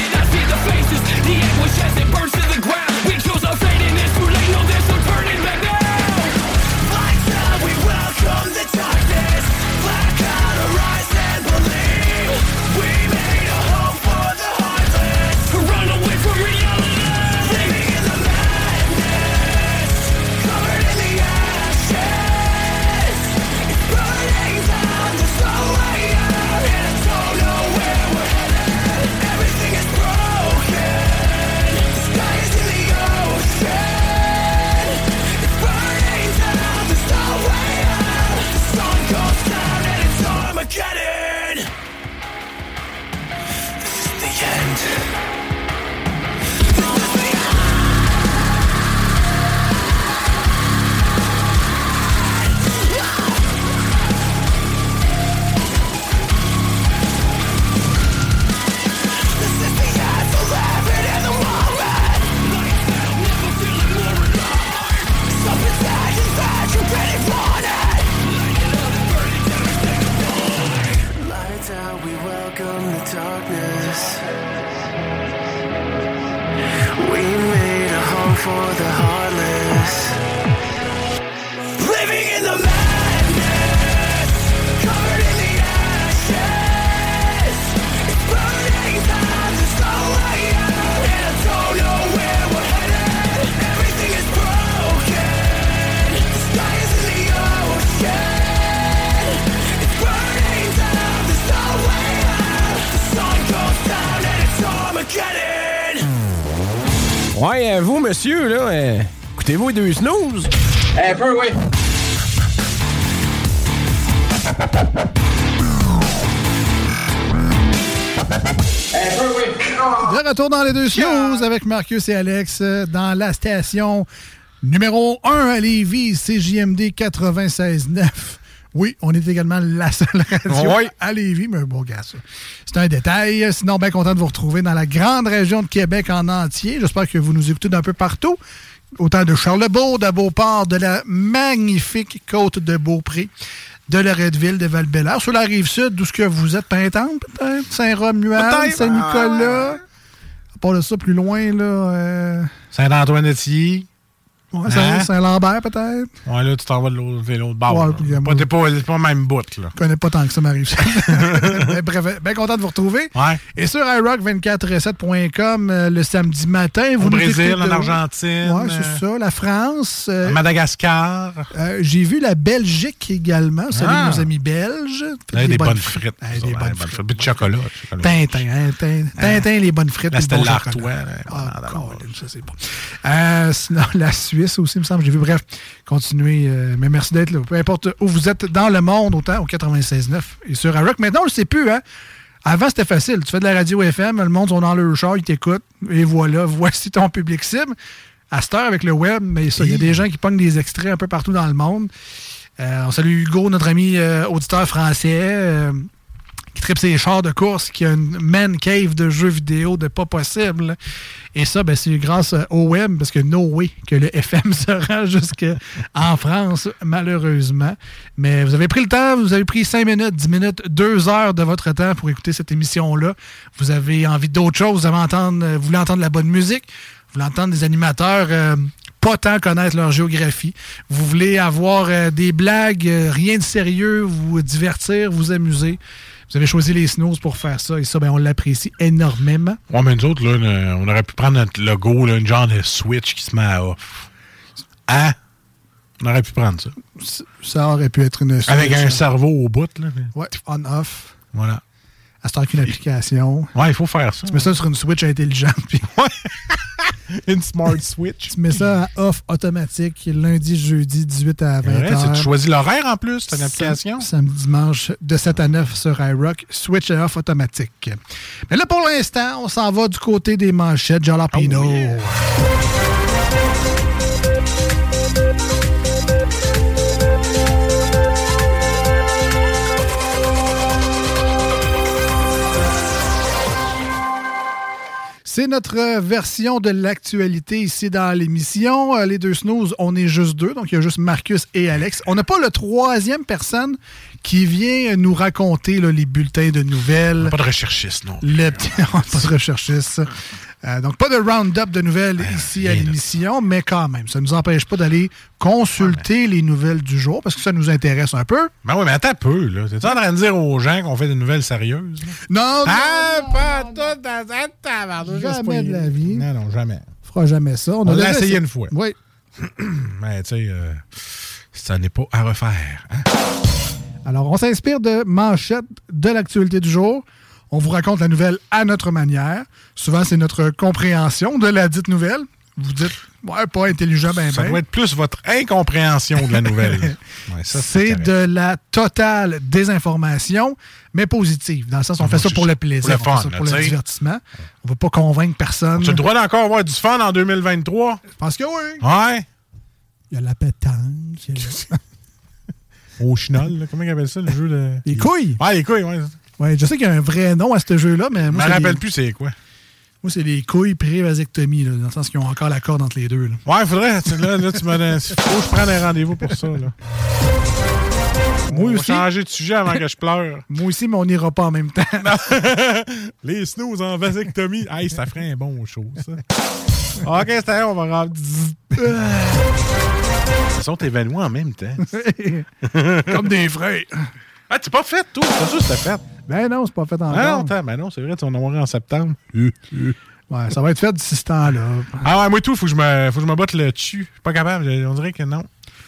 Ben, vous, monsieur, là, euh, écoutez-vous les deux snooze? Un peu, oui. De retour dans les deux snooze avec Marcus et Alex euh, dans la station numéro 1 à Lévis, CJMD 96.9. Oui, on est également la seule radio Oui. à Lévis, mais bon, gars, c'est un détail. Sinon, bien content de vous retrouver dans la grande région de Québec en entier. J'espère que vous nous écoutez d'un peu partout. Autant de Charlebourg, de Beauport, de la magnifique côte de Beaupré, de Loretteville, de val sur la rive sud, d'où ce que vous êtes, Pintante, peut-être, Saint-Romuald. Saint-Nicolas? À part de ça, plus loin, là. euh, Saint-Antoine-de-Tilly. Ouais, Saint- Hein? Saint-Lambert, peut-être? Ouais, là, tu t'en vas de l'autre de l'autre bord. Ouais, là. euh, Pas- T'es pas, t'es pas même bout, là. Je connais pas tant que ça m'arrive. Bref, bien content de vous retrouver. Et sur iRock247.com euh, le samedi matin. Vous Au nous Brésil, en de- Argentine. Ouais, c'est ça. La France. euh, Madagascar. euh, J'ai vu la Belgique également. Salut Ah. nos amis belges. Ouais, des, bonnes frites. frites. Ouais, des ouais, bonnes frites. Puis de chocolat. Tintin, hein, Tin- Tintin, les bonnes frites. La Stella. Artois. là, Ah, ça, c'est bon. Euh, sinon, la Suisse aussi, il me semble. J'ai vu, bref, continuez. euh, mais merci d'être là. Peu importe où vous êtes dans le monde, autant au 96.9 et sur iRock. Maintenant, on ne le sait plus, hein. Avant, c'était facile. Tu fais de la radio FM, le monde sont dans leur char, ils t'écoutent. Et voilà, voici ton public cible. À cette heure, avec le web, mais ça, il y a des gens qui pognent des extraits un peu partout dans le monde. Euh, on salue Hugo, notre ami euh, auditeur français. Qui tripe ses chars de course, qui a une man cave de jeux vidéo de pas possible. Et ça, ben, c'est grâce au web, parce que no way que le FM se rend jusqu'en France, malheureusement. Mais vous avez pris le temps, vous avez pris 5 minutes, 10 minutes, 2 heures de votre temps pour écouter cette émission-là. Vous avez envie d'autre chose, vous, avez entendre, vous voulez entendre la bonne musique, vous voulez entendre des animateurs euh, pas tant connaître leur géographie. Vous voulez avoir euh, des blagues, euh, rien de sérieux, vous divertir, vous amuser. Vous avez choisi les snooze pour faire ça et ça, ben, on l'apprécie énormément. Ouais, mais nous autres, là, ne- on aurait pu prendre notre logo, là, une genre de switch qui se met à off. Hein? On aurait pu prendre ça. Ça aurait pu être une Avec switch, un euh, cerveau au bout, là. Ouais, on-off. Voilà. À ce qu'une application. Ouais, il faut faire ça. Tu mets ça sur une switch intelligente. puis une smart switch. tu mets ça à off automatique lundi, jeudi, 18 à 20 Ouais, heures. tu choisis l'horaire en plus, une application? Sam- Samedi, dimanche, de 7 à 9 sur iRock, switch à off automatique. Mais là, pour l'instant, on s'en va du côté des manchettes Jalapeno. C'est notre euh, version de l'actualité ici dans l'émission. Euh, Les deux snooze, on est juste deux, donc il y a juste Marcus et Alex. On n'a pas le troisième personne qui vient nous raconter là, les bulletins de nouvelles. Pas de recherchiste, non. Le petit- pas de recherchiste. Euh, donc, pas de round-up de nouvelles ici à l'émission, mais quand même, ça ne nous empêche pas d'aller consulter les nouvelles du jour parce que ça nous intéresse un peu. Ben oui, mais attends un peu, là. T'es en train de dire aux gens qu'on fait des nouvelles sérieuses? là? Non, Ah, pas tout dans Jamais de la vie. Non, non, jamais. On fera jamais ça. On a l'a essayé- une fois. Oui. Mais tu sais, euh, ça n'est pas à refaire. hein? Alors, on s'inspire de manchettes de l'actualité du jour. On vous raconte la nouvelle à notre manière. Souvent, c'est notre compréhension de la dite nouvelle. Vous dites, ouais, pas intelligent, ben, Ça ben. doit être plus votre incompréhension de la nouvelle. Ouais, ça, c'est de la totale désinformation, mais positive. Dans le sens, on Ah, fait moi, ça pour le plaisir, pour le on fait ça pour le divertissement. On ne veut pas convaincre personne. Tu as le droit d'encore avoir du fun en 2023? Je pense que oui. Ouais. Il y a la pétanque. Au chinol, là. comment ils appellent ça, le jeu de... Les couilles. Ouais, les couilles, ouais. Ouais, je sais qu'il y a un vrai nom à ce jeu-là, mais Je moi, me c'est rappelle les- plus c'est quoi. Moi, c'est les couilles pré-vasectomie, dans le sens qu'ils ont encore la corde entre les deux. là. Ouais, faudrait. tu- Là, là tu m'as donné- Faut que je prenne un rendez-vous pour ça, là. Moi aussi. changer de sujet avant que je pleure. Moi aussi, mais on n'ira pas en même temps. Les snooze en vasectomie. Hey, ça ferait un bon show, ça. ok, c'est on va rendre. Ils sont évanouis en même temps. Comme des frères. Ah, t'es pas fait, toi. C'est c'était fait. Ben non, c'est pas fait encore. Ah non, attends, ben non, c'est vrai, tu vas en avoir en septembre. Ouais, ça va être fait d'ici ce temps-là. Ah ouais, moi tout, faut que je me, faut que je me botte le dessus. Je suis pas capable, on dirait que non.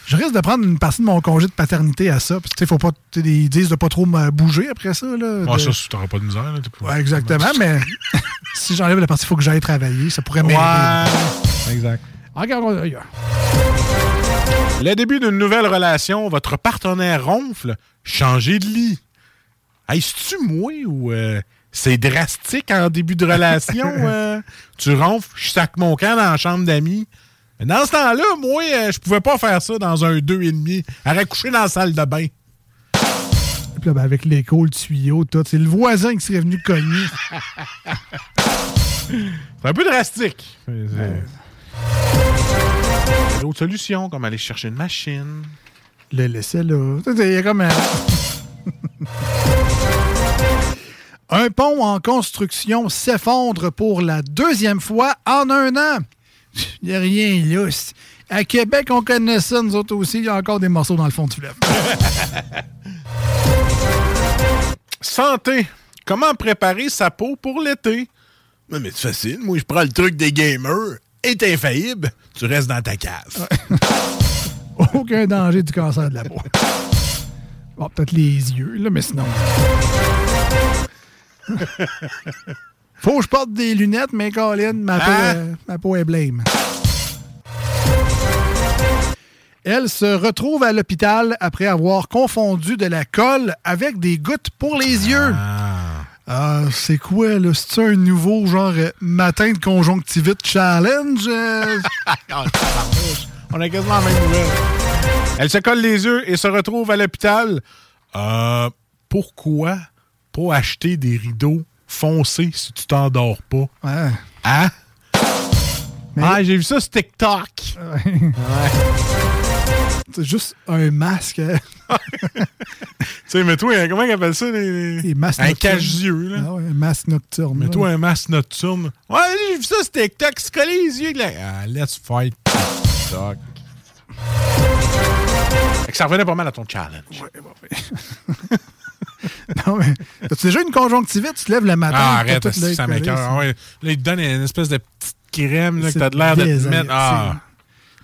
Je risque de prendre une partie de mon congé de paternité à ça. Puis, tu sais, faut pas. Ils disent de pas trop me bouger après ça. Là, Ah, de- ça, tu t'auras pas de misère. Là, Ouais, exactement, mais si j'enlève la partie, il faut que j'aille travailler. Ça pourrait m'aider. Ouais. Exact. Regarde, regarde. Le début d'une nouvelle relation, votre partenaire ronfle, changez de lit. Hey, c'est-tu moi ou euh, c'est drastique en début de relation? euh, tu ronfles, je sac mon camp dans la chambre d'amis. Mais dans ce temps-là, moi, euh, je pouvais pas faire ça dans un 2,5. Arrête coucher dans la salle de bain. Puis là, ben, avec l'écho, le tuyau, tout. C'est le voisin qui serait venu cogner. C'est un peu drastique. A d'autres solutions, comme aller chercher une machine. Le laisser là. Il y a comme un... Un pont en construction s'effondre pour la deuxième fois en un an. Il n'y a rien là. À Québec, on connaît ça, nous autres aussi. Il y a encore des morceaux dans le fond du fleuve. Santé. Comment préparer sa peau pour l'été? Mais c'est facile. Moi, je prends le truc des gamers. Est infaillible. Tu restes dans ta case. Aucun danger du cancer de la peau. Bon, peut-être les yeux, là, mais sinon. Faut que je porte des lunettes, mais Colin, ma peau, Hein? euh, ma peau est blême. Elle se retrouve à l'hôpital après avoir confondu de la colle avec des gouttes pour les yeux. Ah, c'est quoi, là? C'est un nouveau genre euh, matin de conjonctivite challenge? On a quasiment la même nouvelle. Elle se colle les yeux et se retrouve à l'hôpital. Euh, pourquoi pas acheter des rideaux foncés si tu t'endors pas? Ouais. Hein? Ah, j'ai vu ça sur TikTok. C'est juste un masque. hein? tu sais, mets-toi, un- comment ils appellent ça? Les, Les masques un cache-yeux, là? Ah ouais, un masque nocturne. Mets-toi là. un masque nocturne. Ouais, j'ai vu ça sur TikTok, se coller les yeux. Là. Ah, let's fight TikTok. Ça revenait pas mal à ton challenge. Non, mais as-tu déjà une conjonctivite? Tu te lèves le matin. Ah, arrête, ça m'écoeure. Ah ouais. Là, il te donne une espèce de petite crème là, que t'as l'air de te mettre. Ah,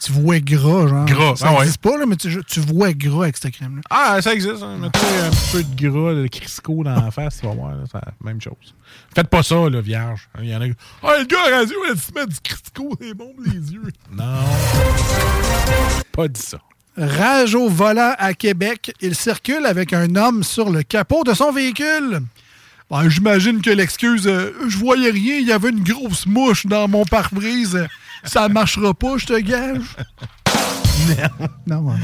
Tu vois gras, genre. Gras, Ça ah ouais. existe pas, là, mais tu, tu vois gras avec cette crème-là. ah ça existe. Hein. Mets-toi un petit peu de gras, de Crisco dans la face, tu vas voir. là, c'est la même chose. Faites pas ça, là, vierge. Il y en a qui. Ah, le gars radio, il se met du Crisco, c'est bon pour les yeux. Non. Pas dit ça. Rage au volant à Québec. Il circule avec un homme sur le capot de son véhicule. Ben, J'imagine que l'excuse, euh, je voyais rien, il y avait une grosse mouche dans mon pare-brise. Ça marchera pas, je te gage. Non. Non.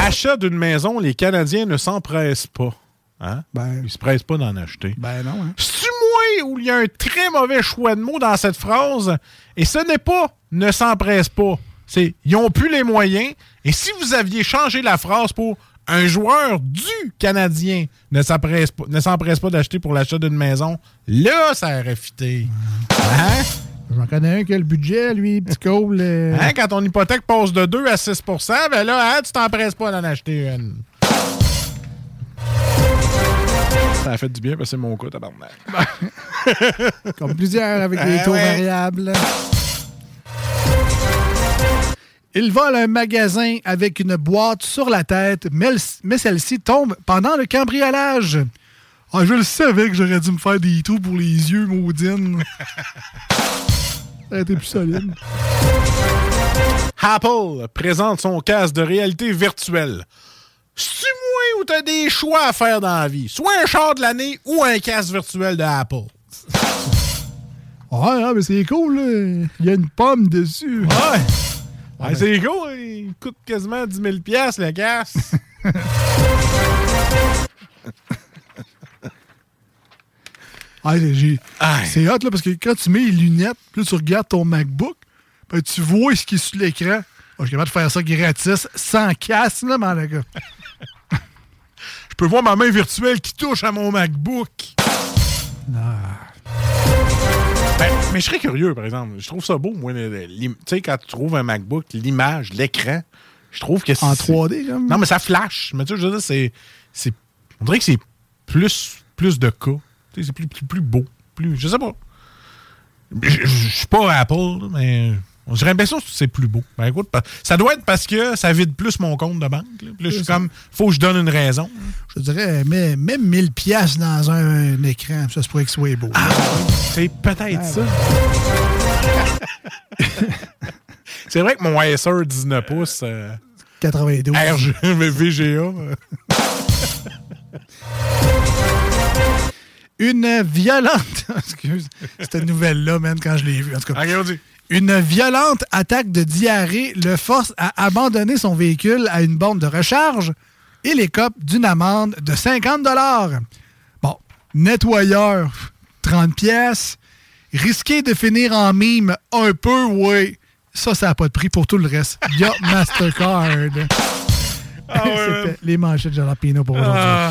Achat d'une maison, les Canadiens ne s'empressent pas. Hein? Ils se pressent pas d'en acheter. Ben non, hein. C'est moi où il y a un très mauvais choix de mots dans cette phrase? Et ce n'est pas ne s'empressent pas. C'est ils ont plus les moyens. Et si vous aviez changé la phrase pour un joueur du Canadien ne s'empresse pas, ne s'empresse pas d'acheter pour l'achat d'une maison, là, ça aurait fité. Hein? J'en connais un qui a le budget, lui, petit cool. euh, Hein, Quand ton hypothèque passe de 2 à 6% ben là, hein, tu t'empresses pas d'en acheter une. Ça a fait du bien parce que c'est mon cas, tabarnak. Comme plusieurs avec des Ah taux ouais. variables. Il vole un magasin avec une boîte sur la tête, mais celle-ci tombe pendant le cambriolage. Ah, je le savais que j'aurais dû me faire des trous pour les yeux, maudine. Ça a été plus solide. Apple présente son casque de réalité virtuelle. C'est moi où t'as des choix à faire dans la vie? Soit un char de l'année ou un casque virtuel de Apple. Ouais, mais c'est cool, là. Il y a une pomme dessus. Ouais. Ouais, c'est cool, il coûte quasiment 10 000 piastres, le casque. Ah, c'est hot, là, parce que quand tu mets les lunettes, là, tu regardes ton MacBook, ben, tu vois ce qui est sur l'écran. Ah, je suis capable de faire ça gratis, sans casse, là, mon gars. Je peux voir ma main virtuelle qui touche à mon MacBook. Ben, mais je serais curieux, par exemple. Je trouve ça beau, moi. Tu sais, quand tu trouves un MacBook, l'image, l'écran, je trouve que c'est. En 3D, comme. Non, mais ça flash. Mais tu sais, je veux dire, c'est. c'est- On dirait que c'est plus, plus de cas. C'est plus, plus, plus beau. Plus, je sais pas. Je suis pas Apple, là, mais. J'ai l'impression que c'est plus beau. Ben écoute, ça doit être parce que ça vide plus mon compte de banque. là. Puis là, je suis comme, faut que je donne une raison. Je dirais, mets, mets 1000 pièces dans un, un écran, ça se pourrait que ce soit beau. C'est peut-être Ah, ça. C'est vrai que mon Acer 19 pouces, euh, 92. RG, VGA, Une violente. Excuse. Cette nouvelle-là, man, quand je l'ai vue. En tout cas. Une violente attaque de diarrhée le force à abandonner son véhicule à une borne de recharge et l'écope d'une amende de 50 Bon, nettoyeur, 30 pièces. Risqué de finir en mime un peu, oui. Ça, ça n'a pas de prix pour tout le reste. Il y a Mastercard. C'était les manchettes de Jalapino pour aujourd'hui. Euh,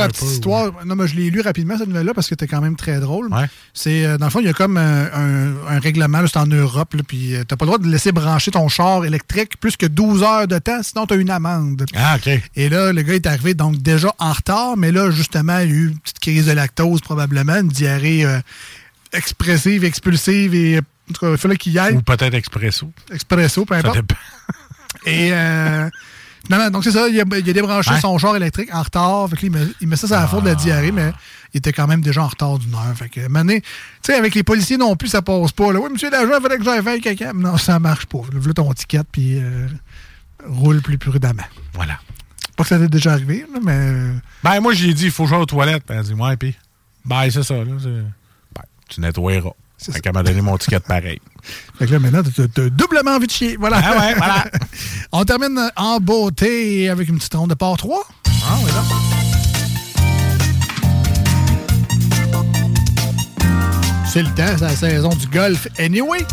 la peu, petite histoire, non, mais je l'ai lu rapidement, cette nouvelle-là, parce que c'était quand même très drôle. C'est, euh, dans le fond, il y a comme un, un- un règlement, c'est en Europe, là, puis euh, t'as pas le droit de laisser brancher ton char électrique plus que 12 heures de temps, sinon t'as une amende. Ah, OK. Et là, le gars est arrivé donc déjà en retard, mais là, justement, il y a eu une petite crise de lactose, probablement, une diarrhée euh, expressive, expulsive, et en tout cas, il fallait qu'il y aille. Ou peut-être expresso. Expresso, peu Ça importe. dépend. Et euh, finalement, donc c'est ça, il a, il a débranché Ouais. son char électrique en retard. Fait que là, il, met, il met ça sur la faute de la diarrhée, mais il était quand même déjà en retard d'une heure. Fait que, mané, tu sais, avec les policiers non plus, ça passe pas. Là. Oui, monsieur l'agent, il fallait que j'aille faire caca. Non, ça marche pas. Là, ton ticket, puis euh, roule plus prudemment. Voilà. Pas que ça t'est déjà arrivé, là, mais. Ben, moi, j'ai dit, il faut jouer aux toilettes. Ben, ouais, puis. Ben, c'est ça, là. Ben, tu nettoyeras. Fait qu'elle m'a donné mon ticket pareil. Fait que là, maintenant, t'as- doublement envie de chier. Voilà. Ah ouais, voilà. On termine en beauté avec une petite ronde de part 3. Ah, oui, là. C'est le temps, c'est la saison du golf anyway.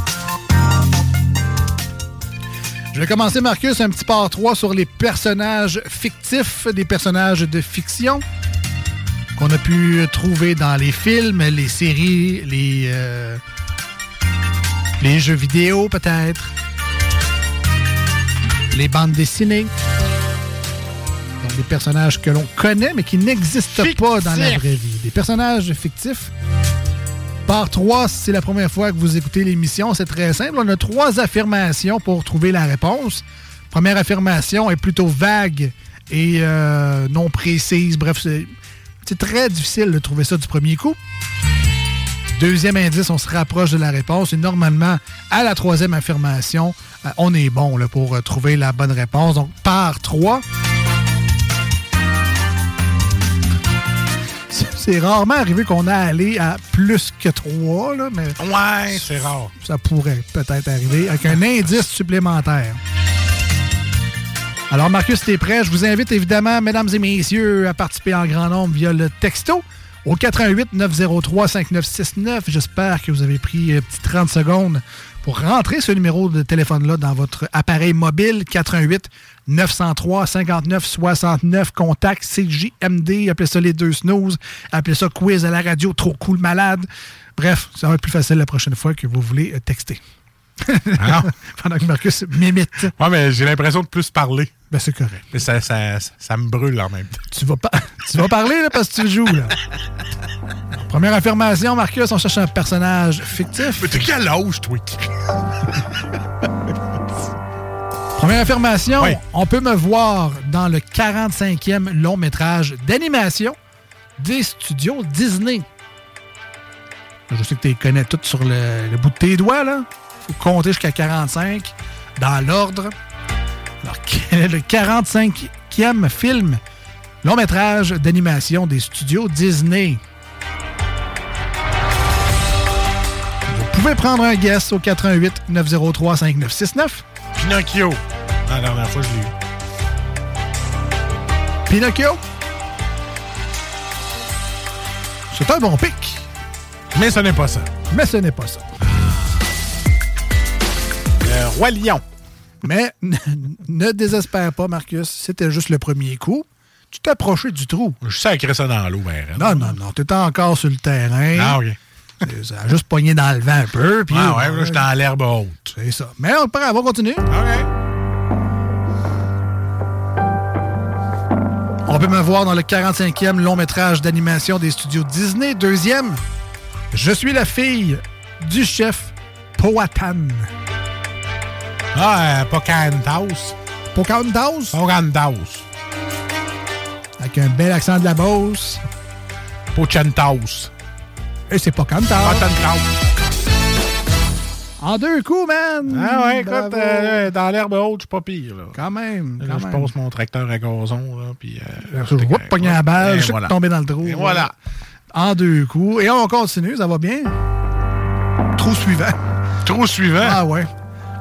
Je vais commencer, Marcus, un petit part 3 sur les personnages fictifs, des personnages de fiction qu'on a pu trouver dans les films, les séries, les, euh, les jeux vidéo peut-être, les bandes dessinées. Donc des personnages que l'on connaît mais qui n'existent pas dans la vraie vie. Des personnages fictifs. Part 3, si c'est la première fois que vous écoutez l'émission, c'est très simple. On a trois affirmations pour trouver la réponse. Première affirmation est plutôt vague et euh, non précise. Bref, c'est très difficile de trouver ça du premier coup. Deuxième indice, on se rapproche de la réponse. Et normalement, à la troisième affirmation, euh, on est bon là, pour euh, trouver la bonne réponse. Donc, par 3. C'est rarement arrivé qu'on a allé à plus que 3, là, mais. Ouais, c'est rare. Ça pourrait peut-être arriver avec un indice supplémentaire. Alors, Marcus, t'es prêt? Je vous invite évidemment, mesdames et messieurs, à participer en grand nombre via le texto au 88 903 5969. J'espère que vous avez pris un petit 30 secondes pour rentrer ce numéro de téléphone-là dans votre appareil mobile 88 903 59 69. Contact CJMD. Appelez ça les deux snooze. Appelez ça quiz à la radio. Trop cool malade. Bref, ça va être plus facile la prochaine fois que vous voulez euh, texter. Pendant que Marcus m'imite. Ouais, mais j'ai l'impression de plus parler. Ben, c'est correct. Mais ça, ça, ça me brûle en même temps. Tu vas, pas, tu vas parler là, parce que tu joues. Là. Première affirmation, Marcus, on cherche un personnage fictif. Mais t'es quel âge, toi? Première affirmation, on peut me voir dans le 45e long métrage d'animation des studios Disney. Je sais que tu les connais toutes sur le, le bout de tes doigts, là. Faut compter jusqu'à 45 dans l'ordre. Alors, quel est le 45e film long métrage d'animation des studios Disney? Vous pouvez prendre un guess au 88 903 5969. Pinocchio. La dernière fois, je l'ai eu. Pinocchio? C'est un bon pic. Mais ce n'est pas ça. Mais ce n'est pas ça. Le Roi Lion. Mais ne désespère pas, Marcus. C'était juste le premier coup. Tu t'es approché du trou. Je sacré ça dans l'eau, ben. Non, non, non. Tu étais encore sur le terrain. Ah, OK. Ça a juste pogné dans le vent un peu. Puis, Ah, ouais, là, j'étais dans l'herbe haute. C'est ça. Mais on, on va continuer. On peut me voir dans le 45e long métrage d'animation des studios Disney. Deuxième, je suis la fille du chef Powhatan. Ah, euh, Pocahontas. Pocahontas? Pocahontas. Avec un bel accent de la Beauce. Pocahontas. Et c'est Pocahontas. En deux coups, man! Ah ouais, écoute, euh, dans l'herbe haute, je suis pas pire. Là. Quand même. Là, quand je même. passe mon tracteur à gazon, là, puis... Euh, Je whoop, pogné la balle, je suis voilà. tombé dans le trou. Et voilà. En deux coups. Et on continue, ça va bien? Trou suivant. Trou suivant? Ah ouais.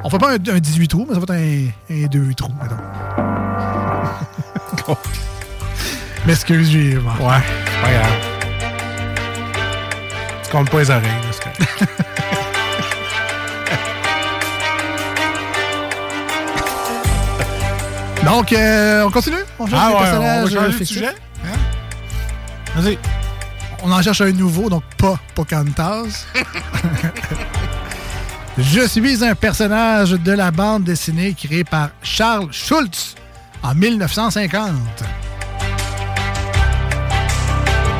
On fait pas un, un 18 trous, mais ça va être un, un 2 trous, mettons. M'excuse, j'ai... Ouais, c'est pas grave. Tu comptes pas les oreilles, c'est correct. Donc, euh, on continue? On cherche Ah ouais, on va changer de fictifs. sujet? Vas-y. On en cherche un nouveau, donc pas Pocahontas. Je suis un personnage de la bande dessinée créée par Charles Schultz en 1950.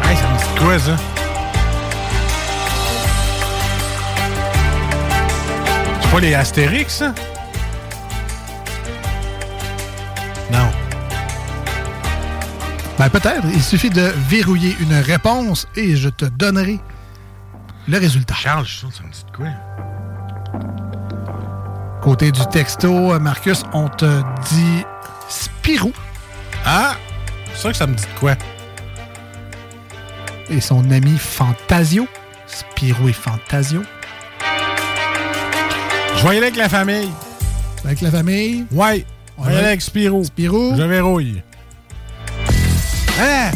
Hey, ça me dit quoi, ça? C'est pas les Astérix, ça? Non. Ben peut-être, il suffit de verrouiller une réponse et je te donnerai le résultat. Charles Schultz, ça me dit de quoi? Côté du texto, Marcus, on te dit Spirou. Ah! C'est sûr que ça me dit de quoi? Et son ami Fantasio. Spirou et Fantasio. Je vais y aller avec la famille. Avec la famille? Ouais. On va y aller avec Spirou. Spirou. Je verrouille. Hein?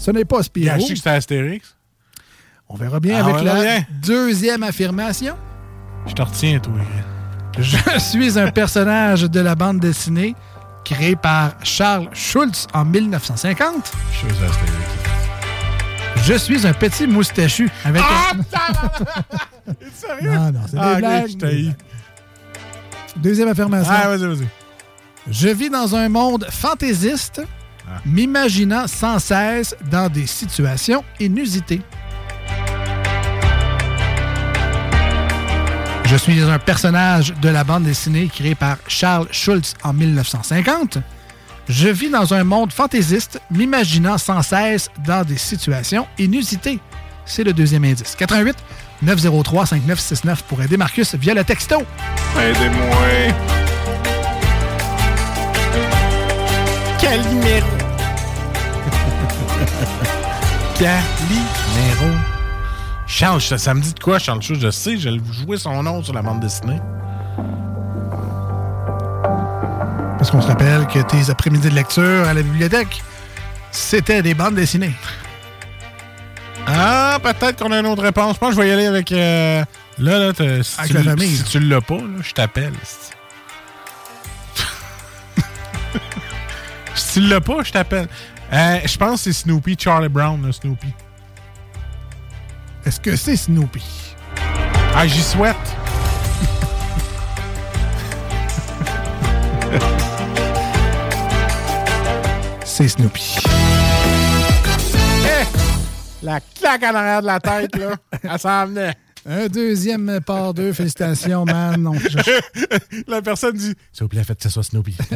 Ce n'est pas Il a Spirou. acheté que c'était Astérix. On verra bien Ah, avec la bien. deuxième affirmation. Je te retiens, toi. Je suis un personnage de la bande dessinée créé par Charles Schultz en 1950. Je suis un petit moustachu avec un... T'es sérieux? Non, non, c'est Ah. Deuxième affirmation. Ah, vas-y, vas-y. Je vis dans un monde fantaisiste, Ah. m'imaginant sans cesse dans des situations inusitées. Je suis un personnage de la bande dessinée créée par Charles Schultz en 1950. Je vis dans un monde fantaisiste, m'imaginant sans cesse dans des situations inusitées. C'est le deuxième indice. 88 903 5969 pour aider Marcus via le texto. Aidez-moi. Numéro? Calimero. Charles, ça, ça me dit de quoi, Charles? Je sais, j'ai joué son nom sur la bande dessinée. Parce qu'on se rappelle que tes après-midi de lecture à la bibliothèque, c'était des bandes dessinées. Ah, peut-être qu'on a une autre réponse. Que je vais y aller avec. euh, là, là, si, Avec tu, la famille. si tu l'as pas, là, je t'appelle. si tu l'as pas, je t'appelle. Euh, je pense que c'est Snoopy, Charlie Brown, là, Snoopy. Est-ce que c'est Snoopy? Ah, j'y souhaite. C'est Snoopy. Eh! La claque en arrière de la tête, là, elle s'en venait. Un deuxième par deux. Félicitations, man. On cherche- La personne dit S'il vous plaît, faites que ce soit Snoopy.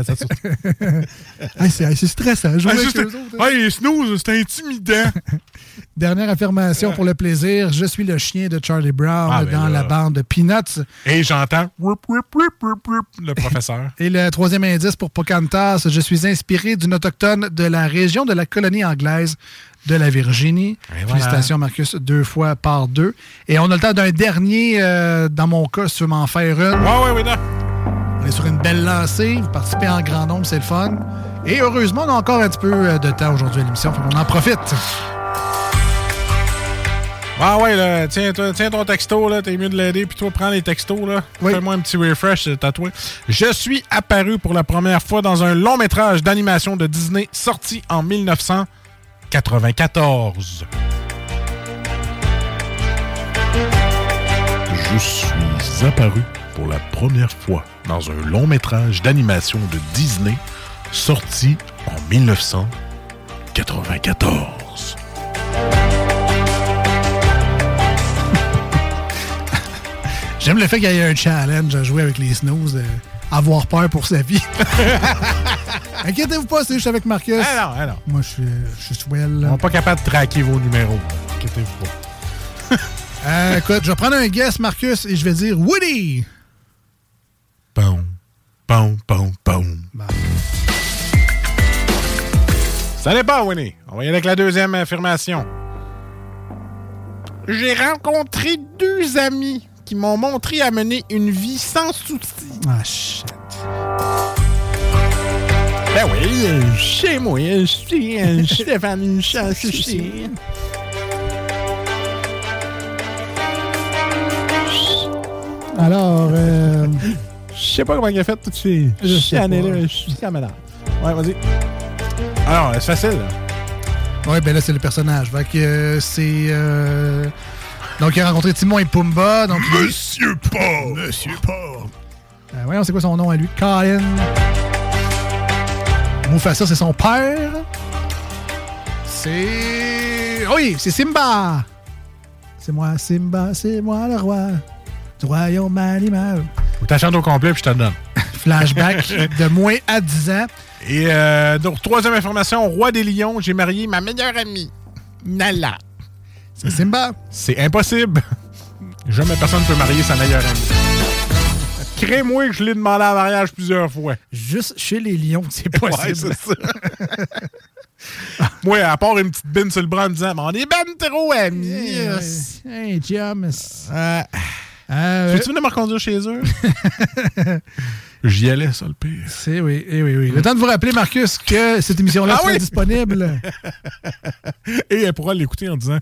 Hey, c'est stressant. jouer Ah, avec c'est- eux autres, hein. Hey, Snooze, c'est intimidant. Dernière affirmation pour le plaisir. Je suis le chien de Charlie Brown Ah, ben dans là. la bande de Peanuts. Et j'entends le professeur. Et le troisième indice pour Pocahontas, je suis inspiré d'une autochtone de la région de la colonie anglaise de la Virginie. voilà. Félicitations, Marcus, deux fois par deux. Et on a le temps d'un dernier, euh, dans mon cas, si tu veux m'en faire une. Ouais, ouais, ouais, non. On est sur une belle lancée. Vous participez en grand nombre, c'est le fun. Et heureusement, on a encore un petit peu euh, de temps aujourd'hui à l'émission. qu'on en profite. Ah ouais, là, tiens, toi, tiens ton texto, là, t'es mieux de l'aider, puis toi, prends les textos, là. Fais-moi un petit refresh, c'est tatoué. Je suis apparu pour la première fois dans un long métrage d'animation de Disney sorti en 1994. Je suis apparu pour la première fois dans un long métrage d'animation de Disney sorti en 1994. J'aime le fait qu'il y ait un challenge à jouer avec les snooze, euh, avoir peur pour sa vie. Inquiétez-vous pas, c'est juste avec Marcus. Ah non, ah non. Moi, je suis, je suis swell. On n'est pas capable de traquer vos numéros. Inquiétez-vous pas. Euh, écoute, je vais prendre un guess, Marcus, et je vais dire Woody. Bon, bon, bon, bon. Ça n'est pas, Winnie. On va y aller avec la deuxième affirmation. J'ai rencontré deux amis qui m'ont montré à mener une vie sans souci. Ah, shit. Ben oui, chez moi, je suis euh, Stéphane sans souci. Alors, euh, Je sais pas comment il a fait toutes ces ces années-là. Je suis caméra. Ouais, vas-y. Alors, c'est facile, là. ouais, ben là, c'est le personnage. Fait que euh, c'est. euh, Donc, il a rencontré Timon et Pumba. Donc, Monsieur Paul! Monsieur Paul. Euh, voyons, c'est quoi son nom à lui? Colin. Mufasa, c'est son père. C'est. Oh Oui, c'est Simba. C'est moi, Simba, c'est moi le roi du royaume animal. Ou t'as chanté au complet, puis je te donne. Flashback de moins à 10 ans. Et euh, donc, troisième information, roi des lions, j'ai marié ma meilleure amie, Nala. C'est Simba. C'est impossible. Jamais personne ne peut marier sa meilleure amie. Crée-moi que je l'ai demandé en mariage plusieurs fois. Juste chez les lions, c'est possible. Ouais, ça. Moi, à part une petite bine sur le bras en me disant, Mais on est ben trop amis. Yes. Hey, chum. Euh, Euh, Veux-tu venir me reconduire chez eux? J'y allais, ça, le pire. C'est oui, eh oui, oui. Le temps de vous rappeler, Marcus, que cette émission-là Ah sera oui! disponible. Et elle pourra l'écouter en disant,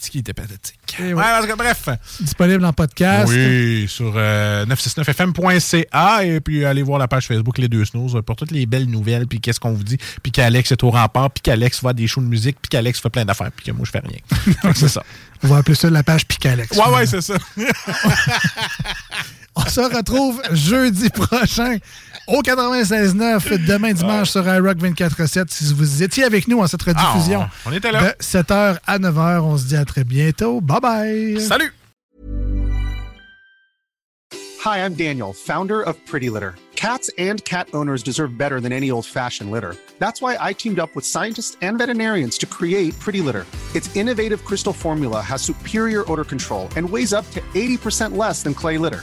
c'est qui était pathétique? Eh Ouais, parce que bref. disponible en podcast. Oui, sur euh, 969fm.ca et puis allez voir la page Facebook Les Deux Snooze pour toutes les belles nouvelles, puis qu'est-ce qu'on vous dit, puis qu'Alex est au rempart, puis qu'Alex à des shows de musique, puis qu'Alex fait plein d'affaires, puis que moi je fais rien. c'est ça. On va appeler ça la page Picalex. Ouais, ouais, c'est ça. On se retrouve jeudi prochain au 96.9, demain dimanche sur iRock 24.7. Si vous étiez avec nous en cette rediffusion Ah, on était là. de 7h à 9h, on se dit à très bientôt. Bye bye. Salut. Hi, I'm Daniel, founder of Pretty Litter. Cats and cat owners deserve better than any old fashioned litter. That's why I teamed up with scientists and veterinarians to create Pretty Litter. Its innovative crystal formula has superior odor control and weighs up to 80% less than clay litter.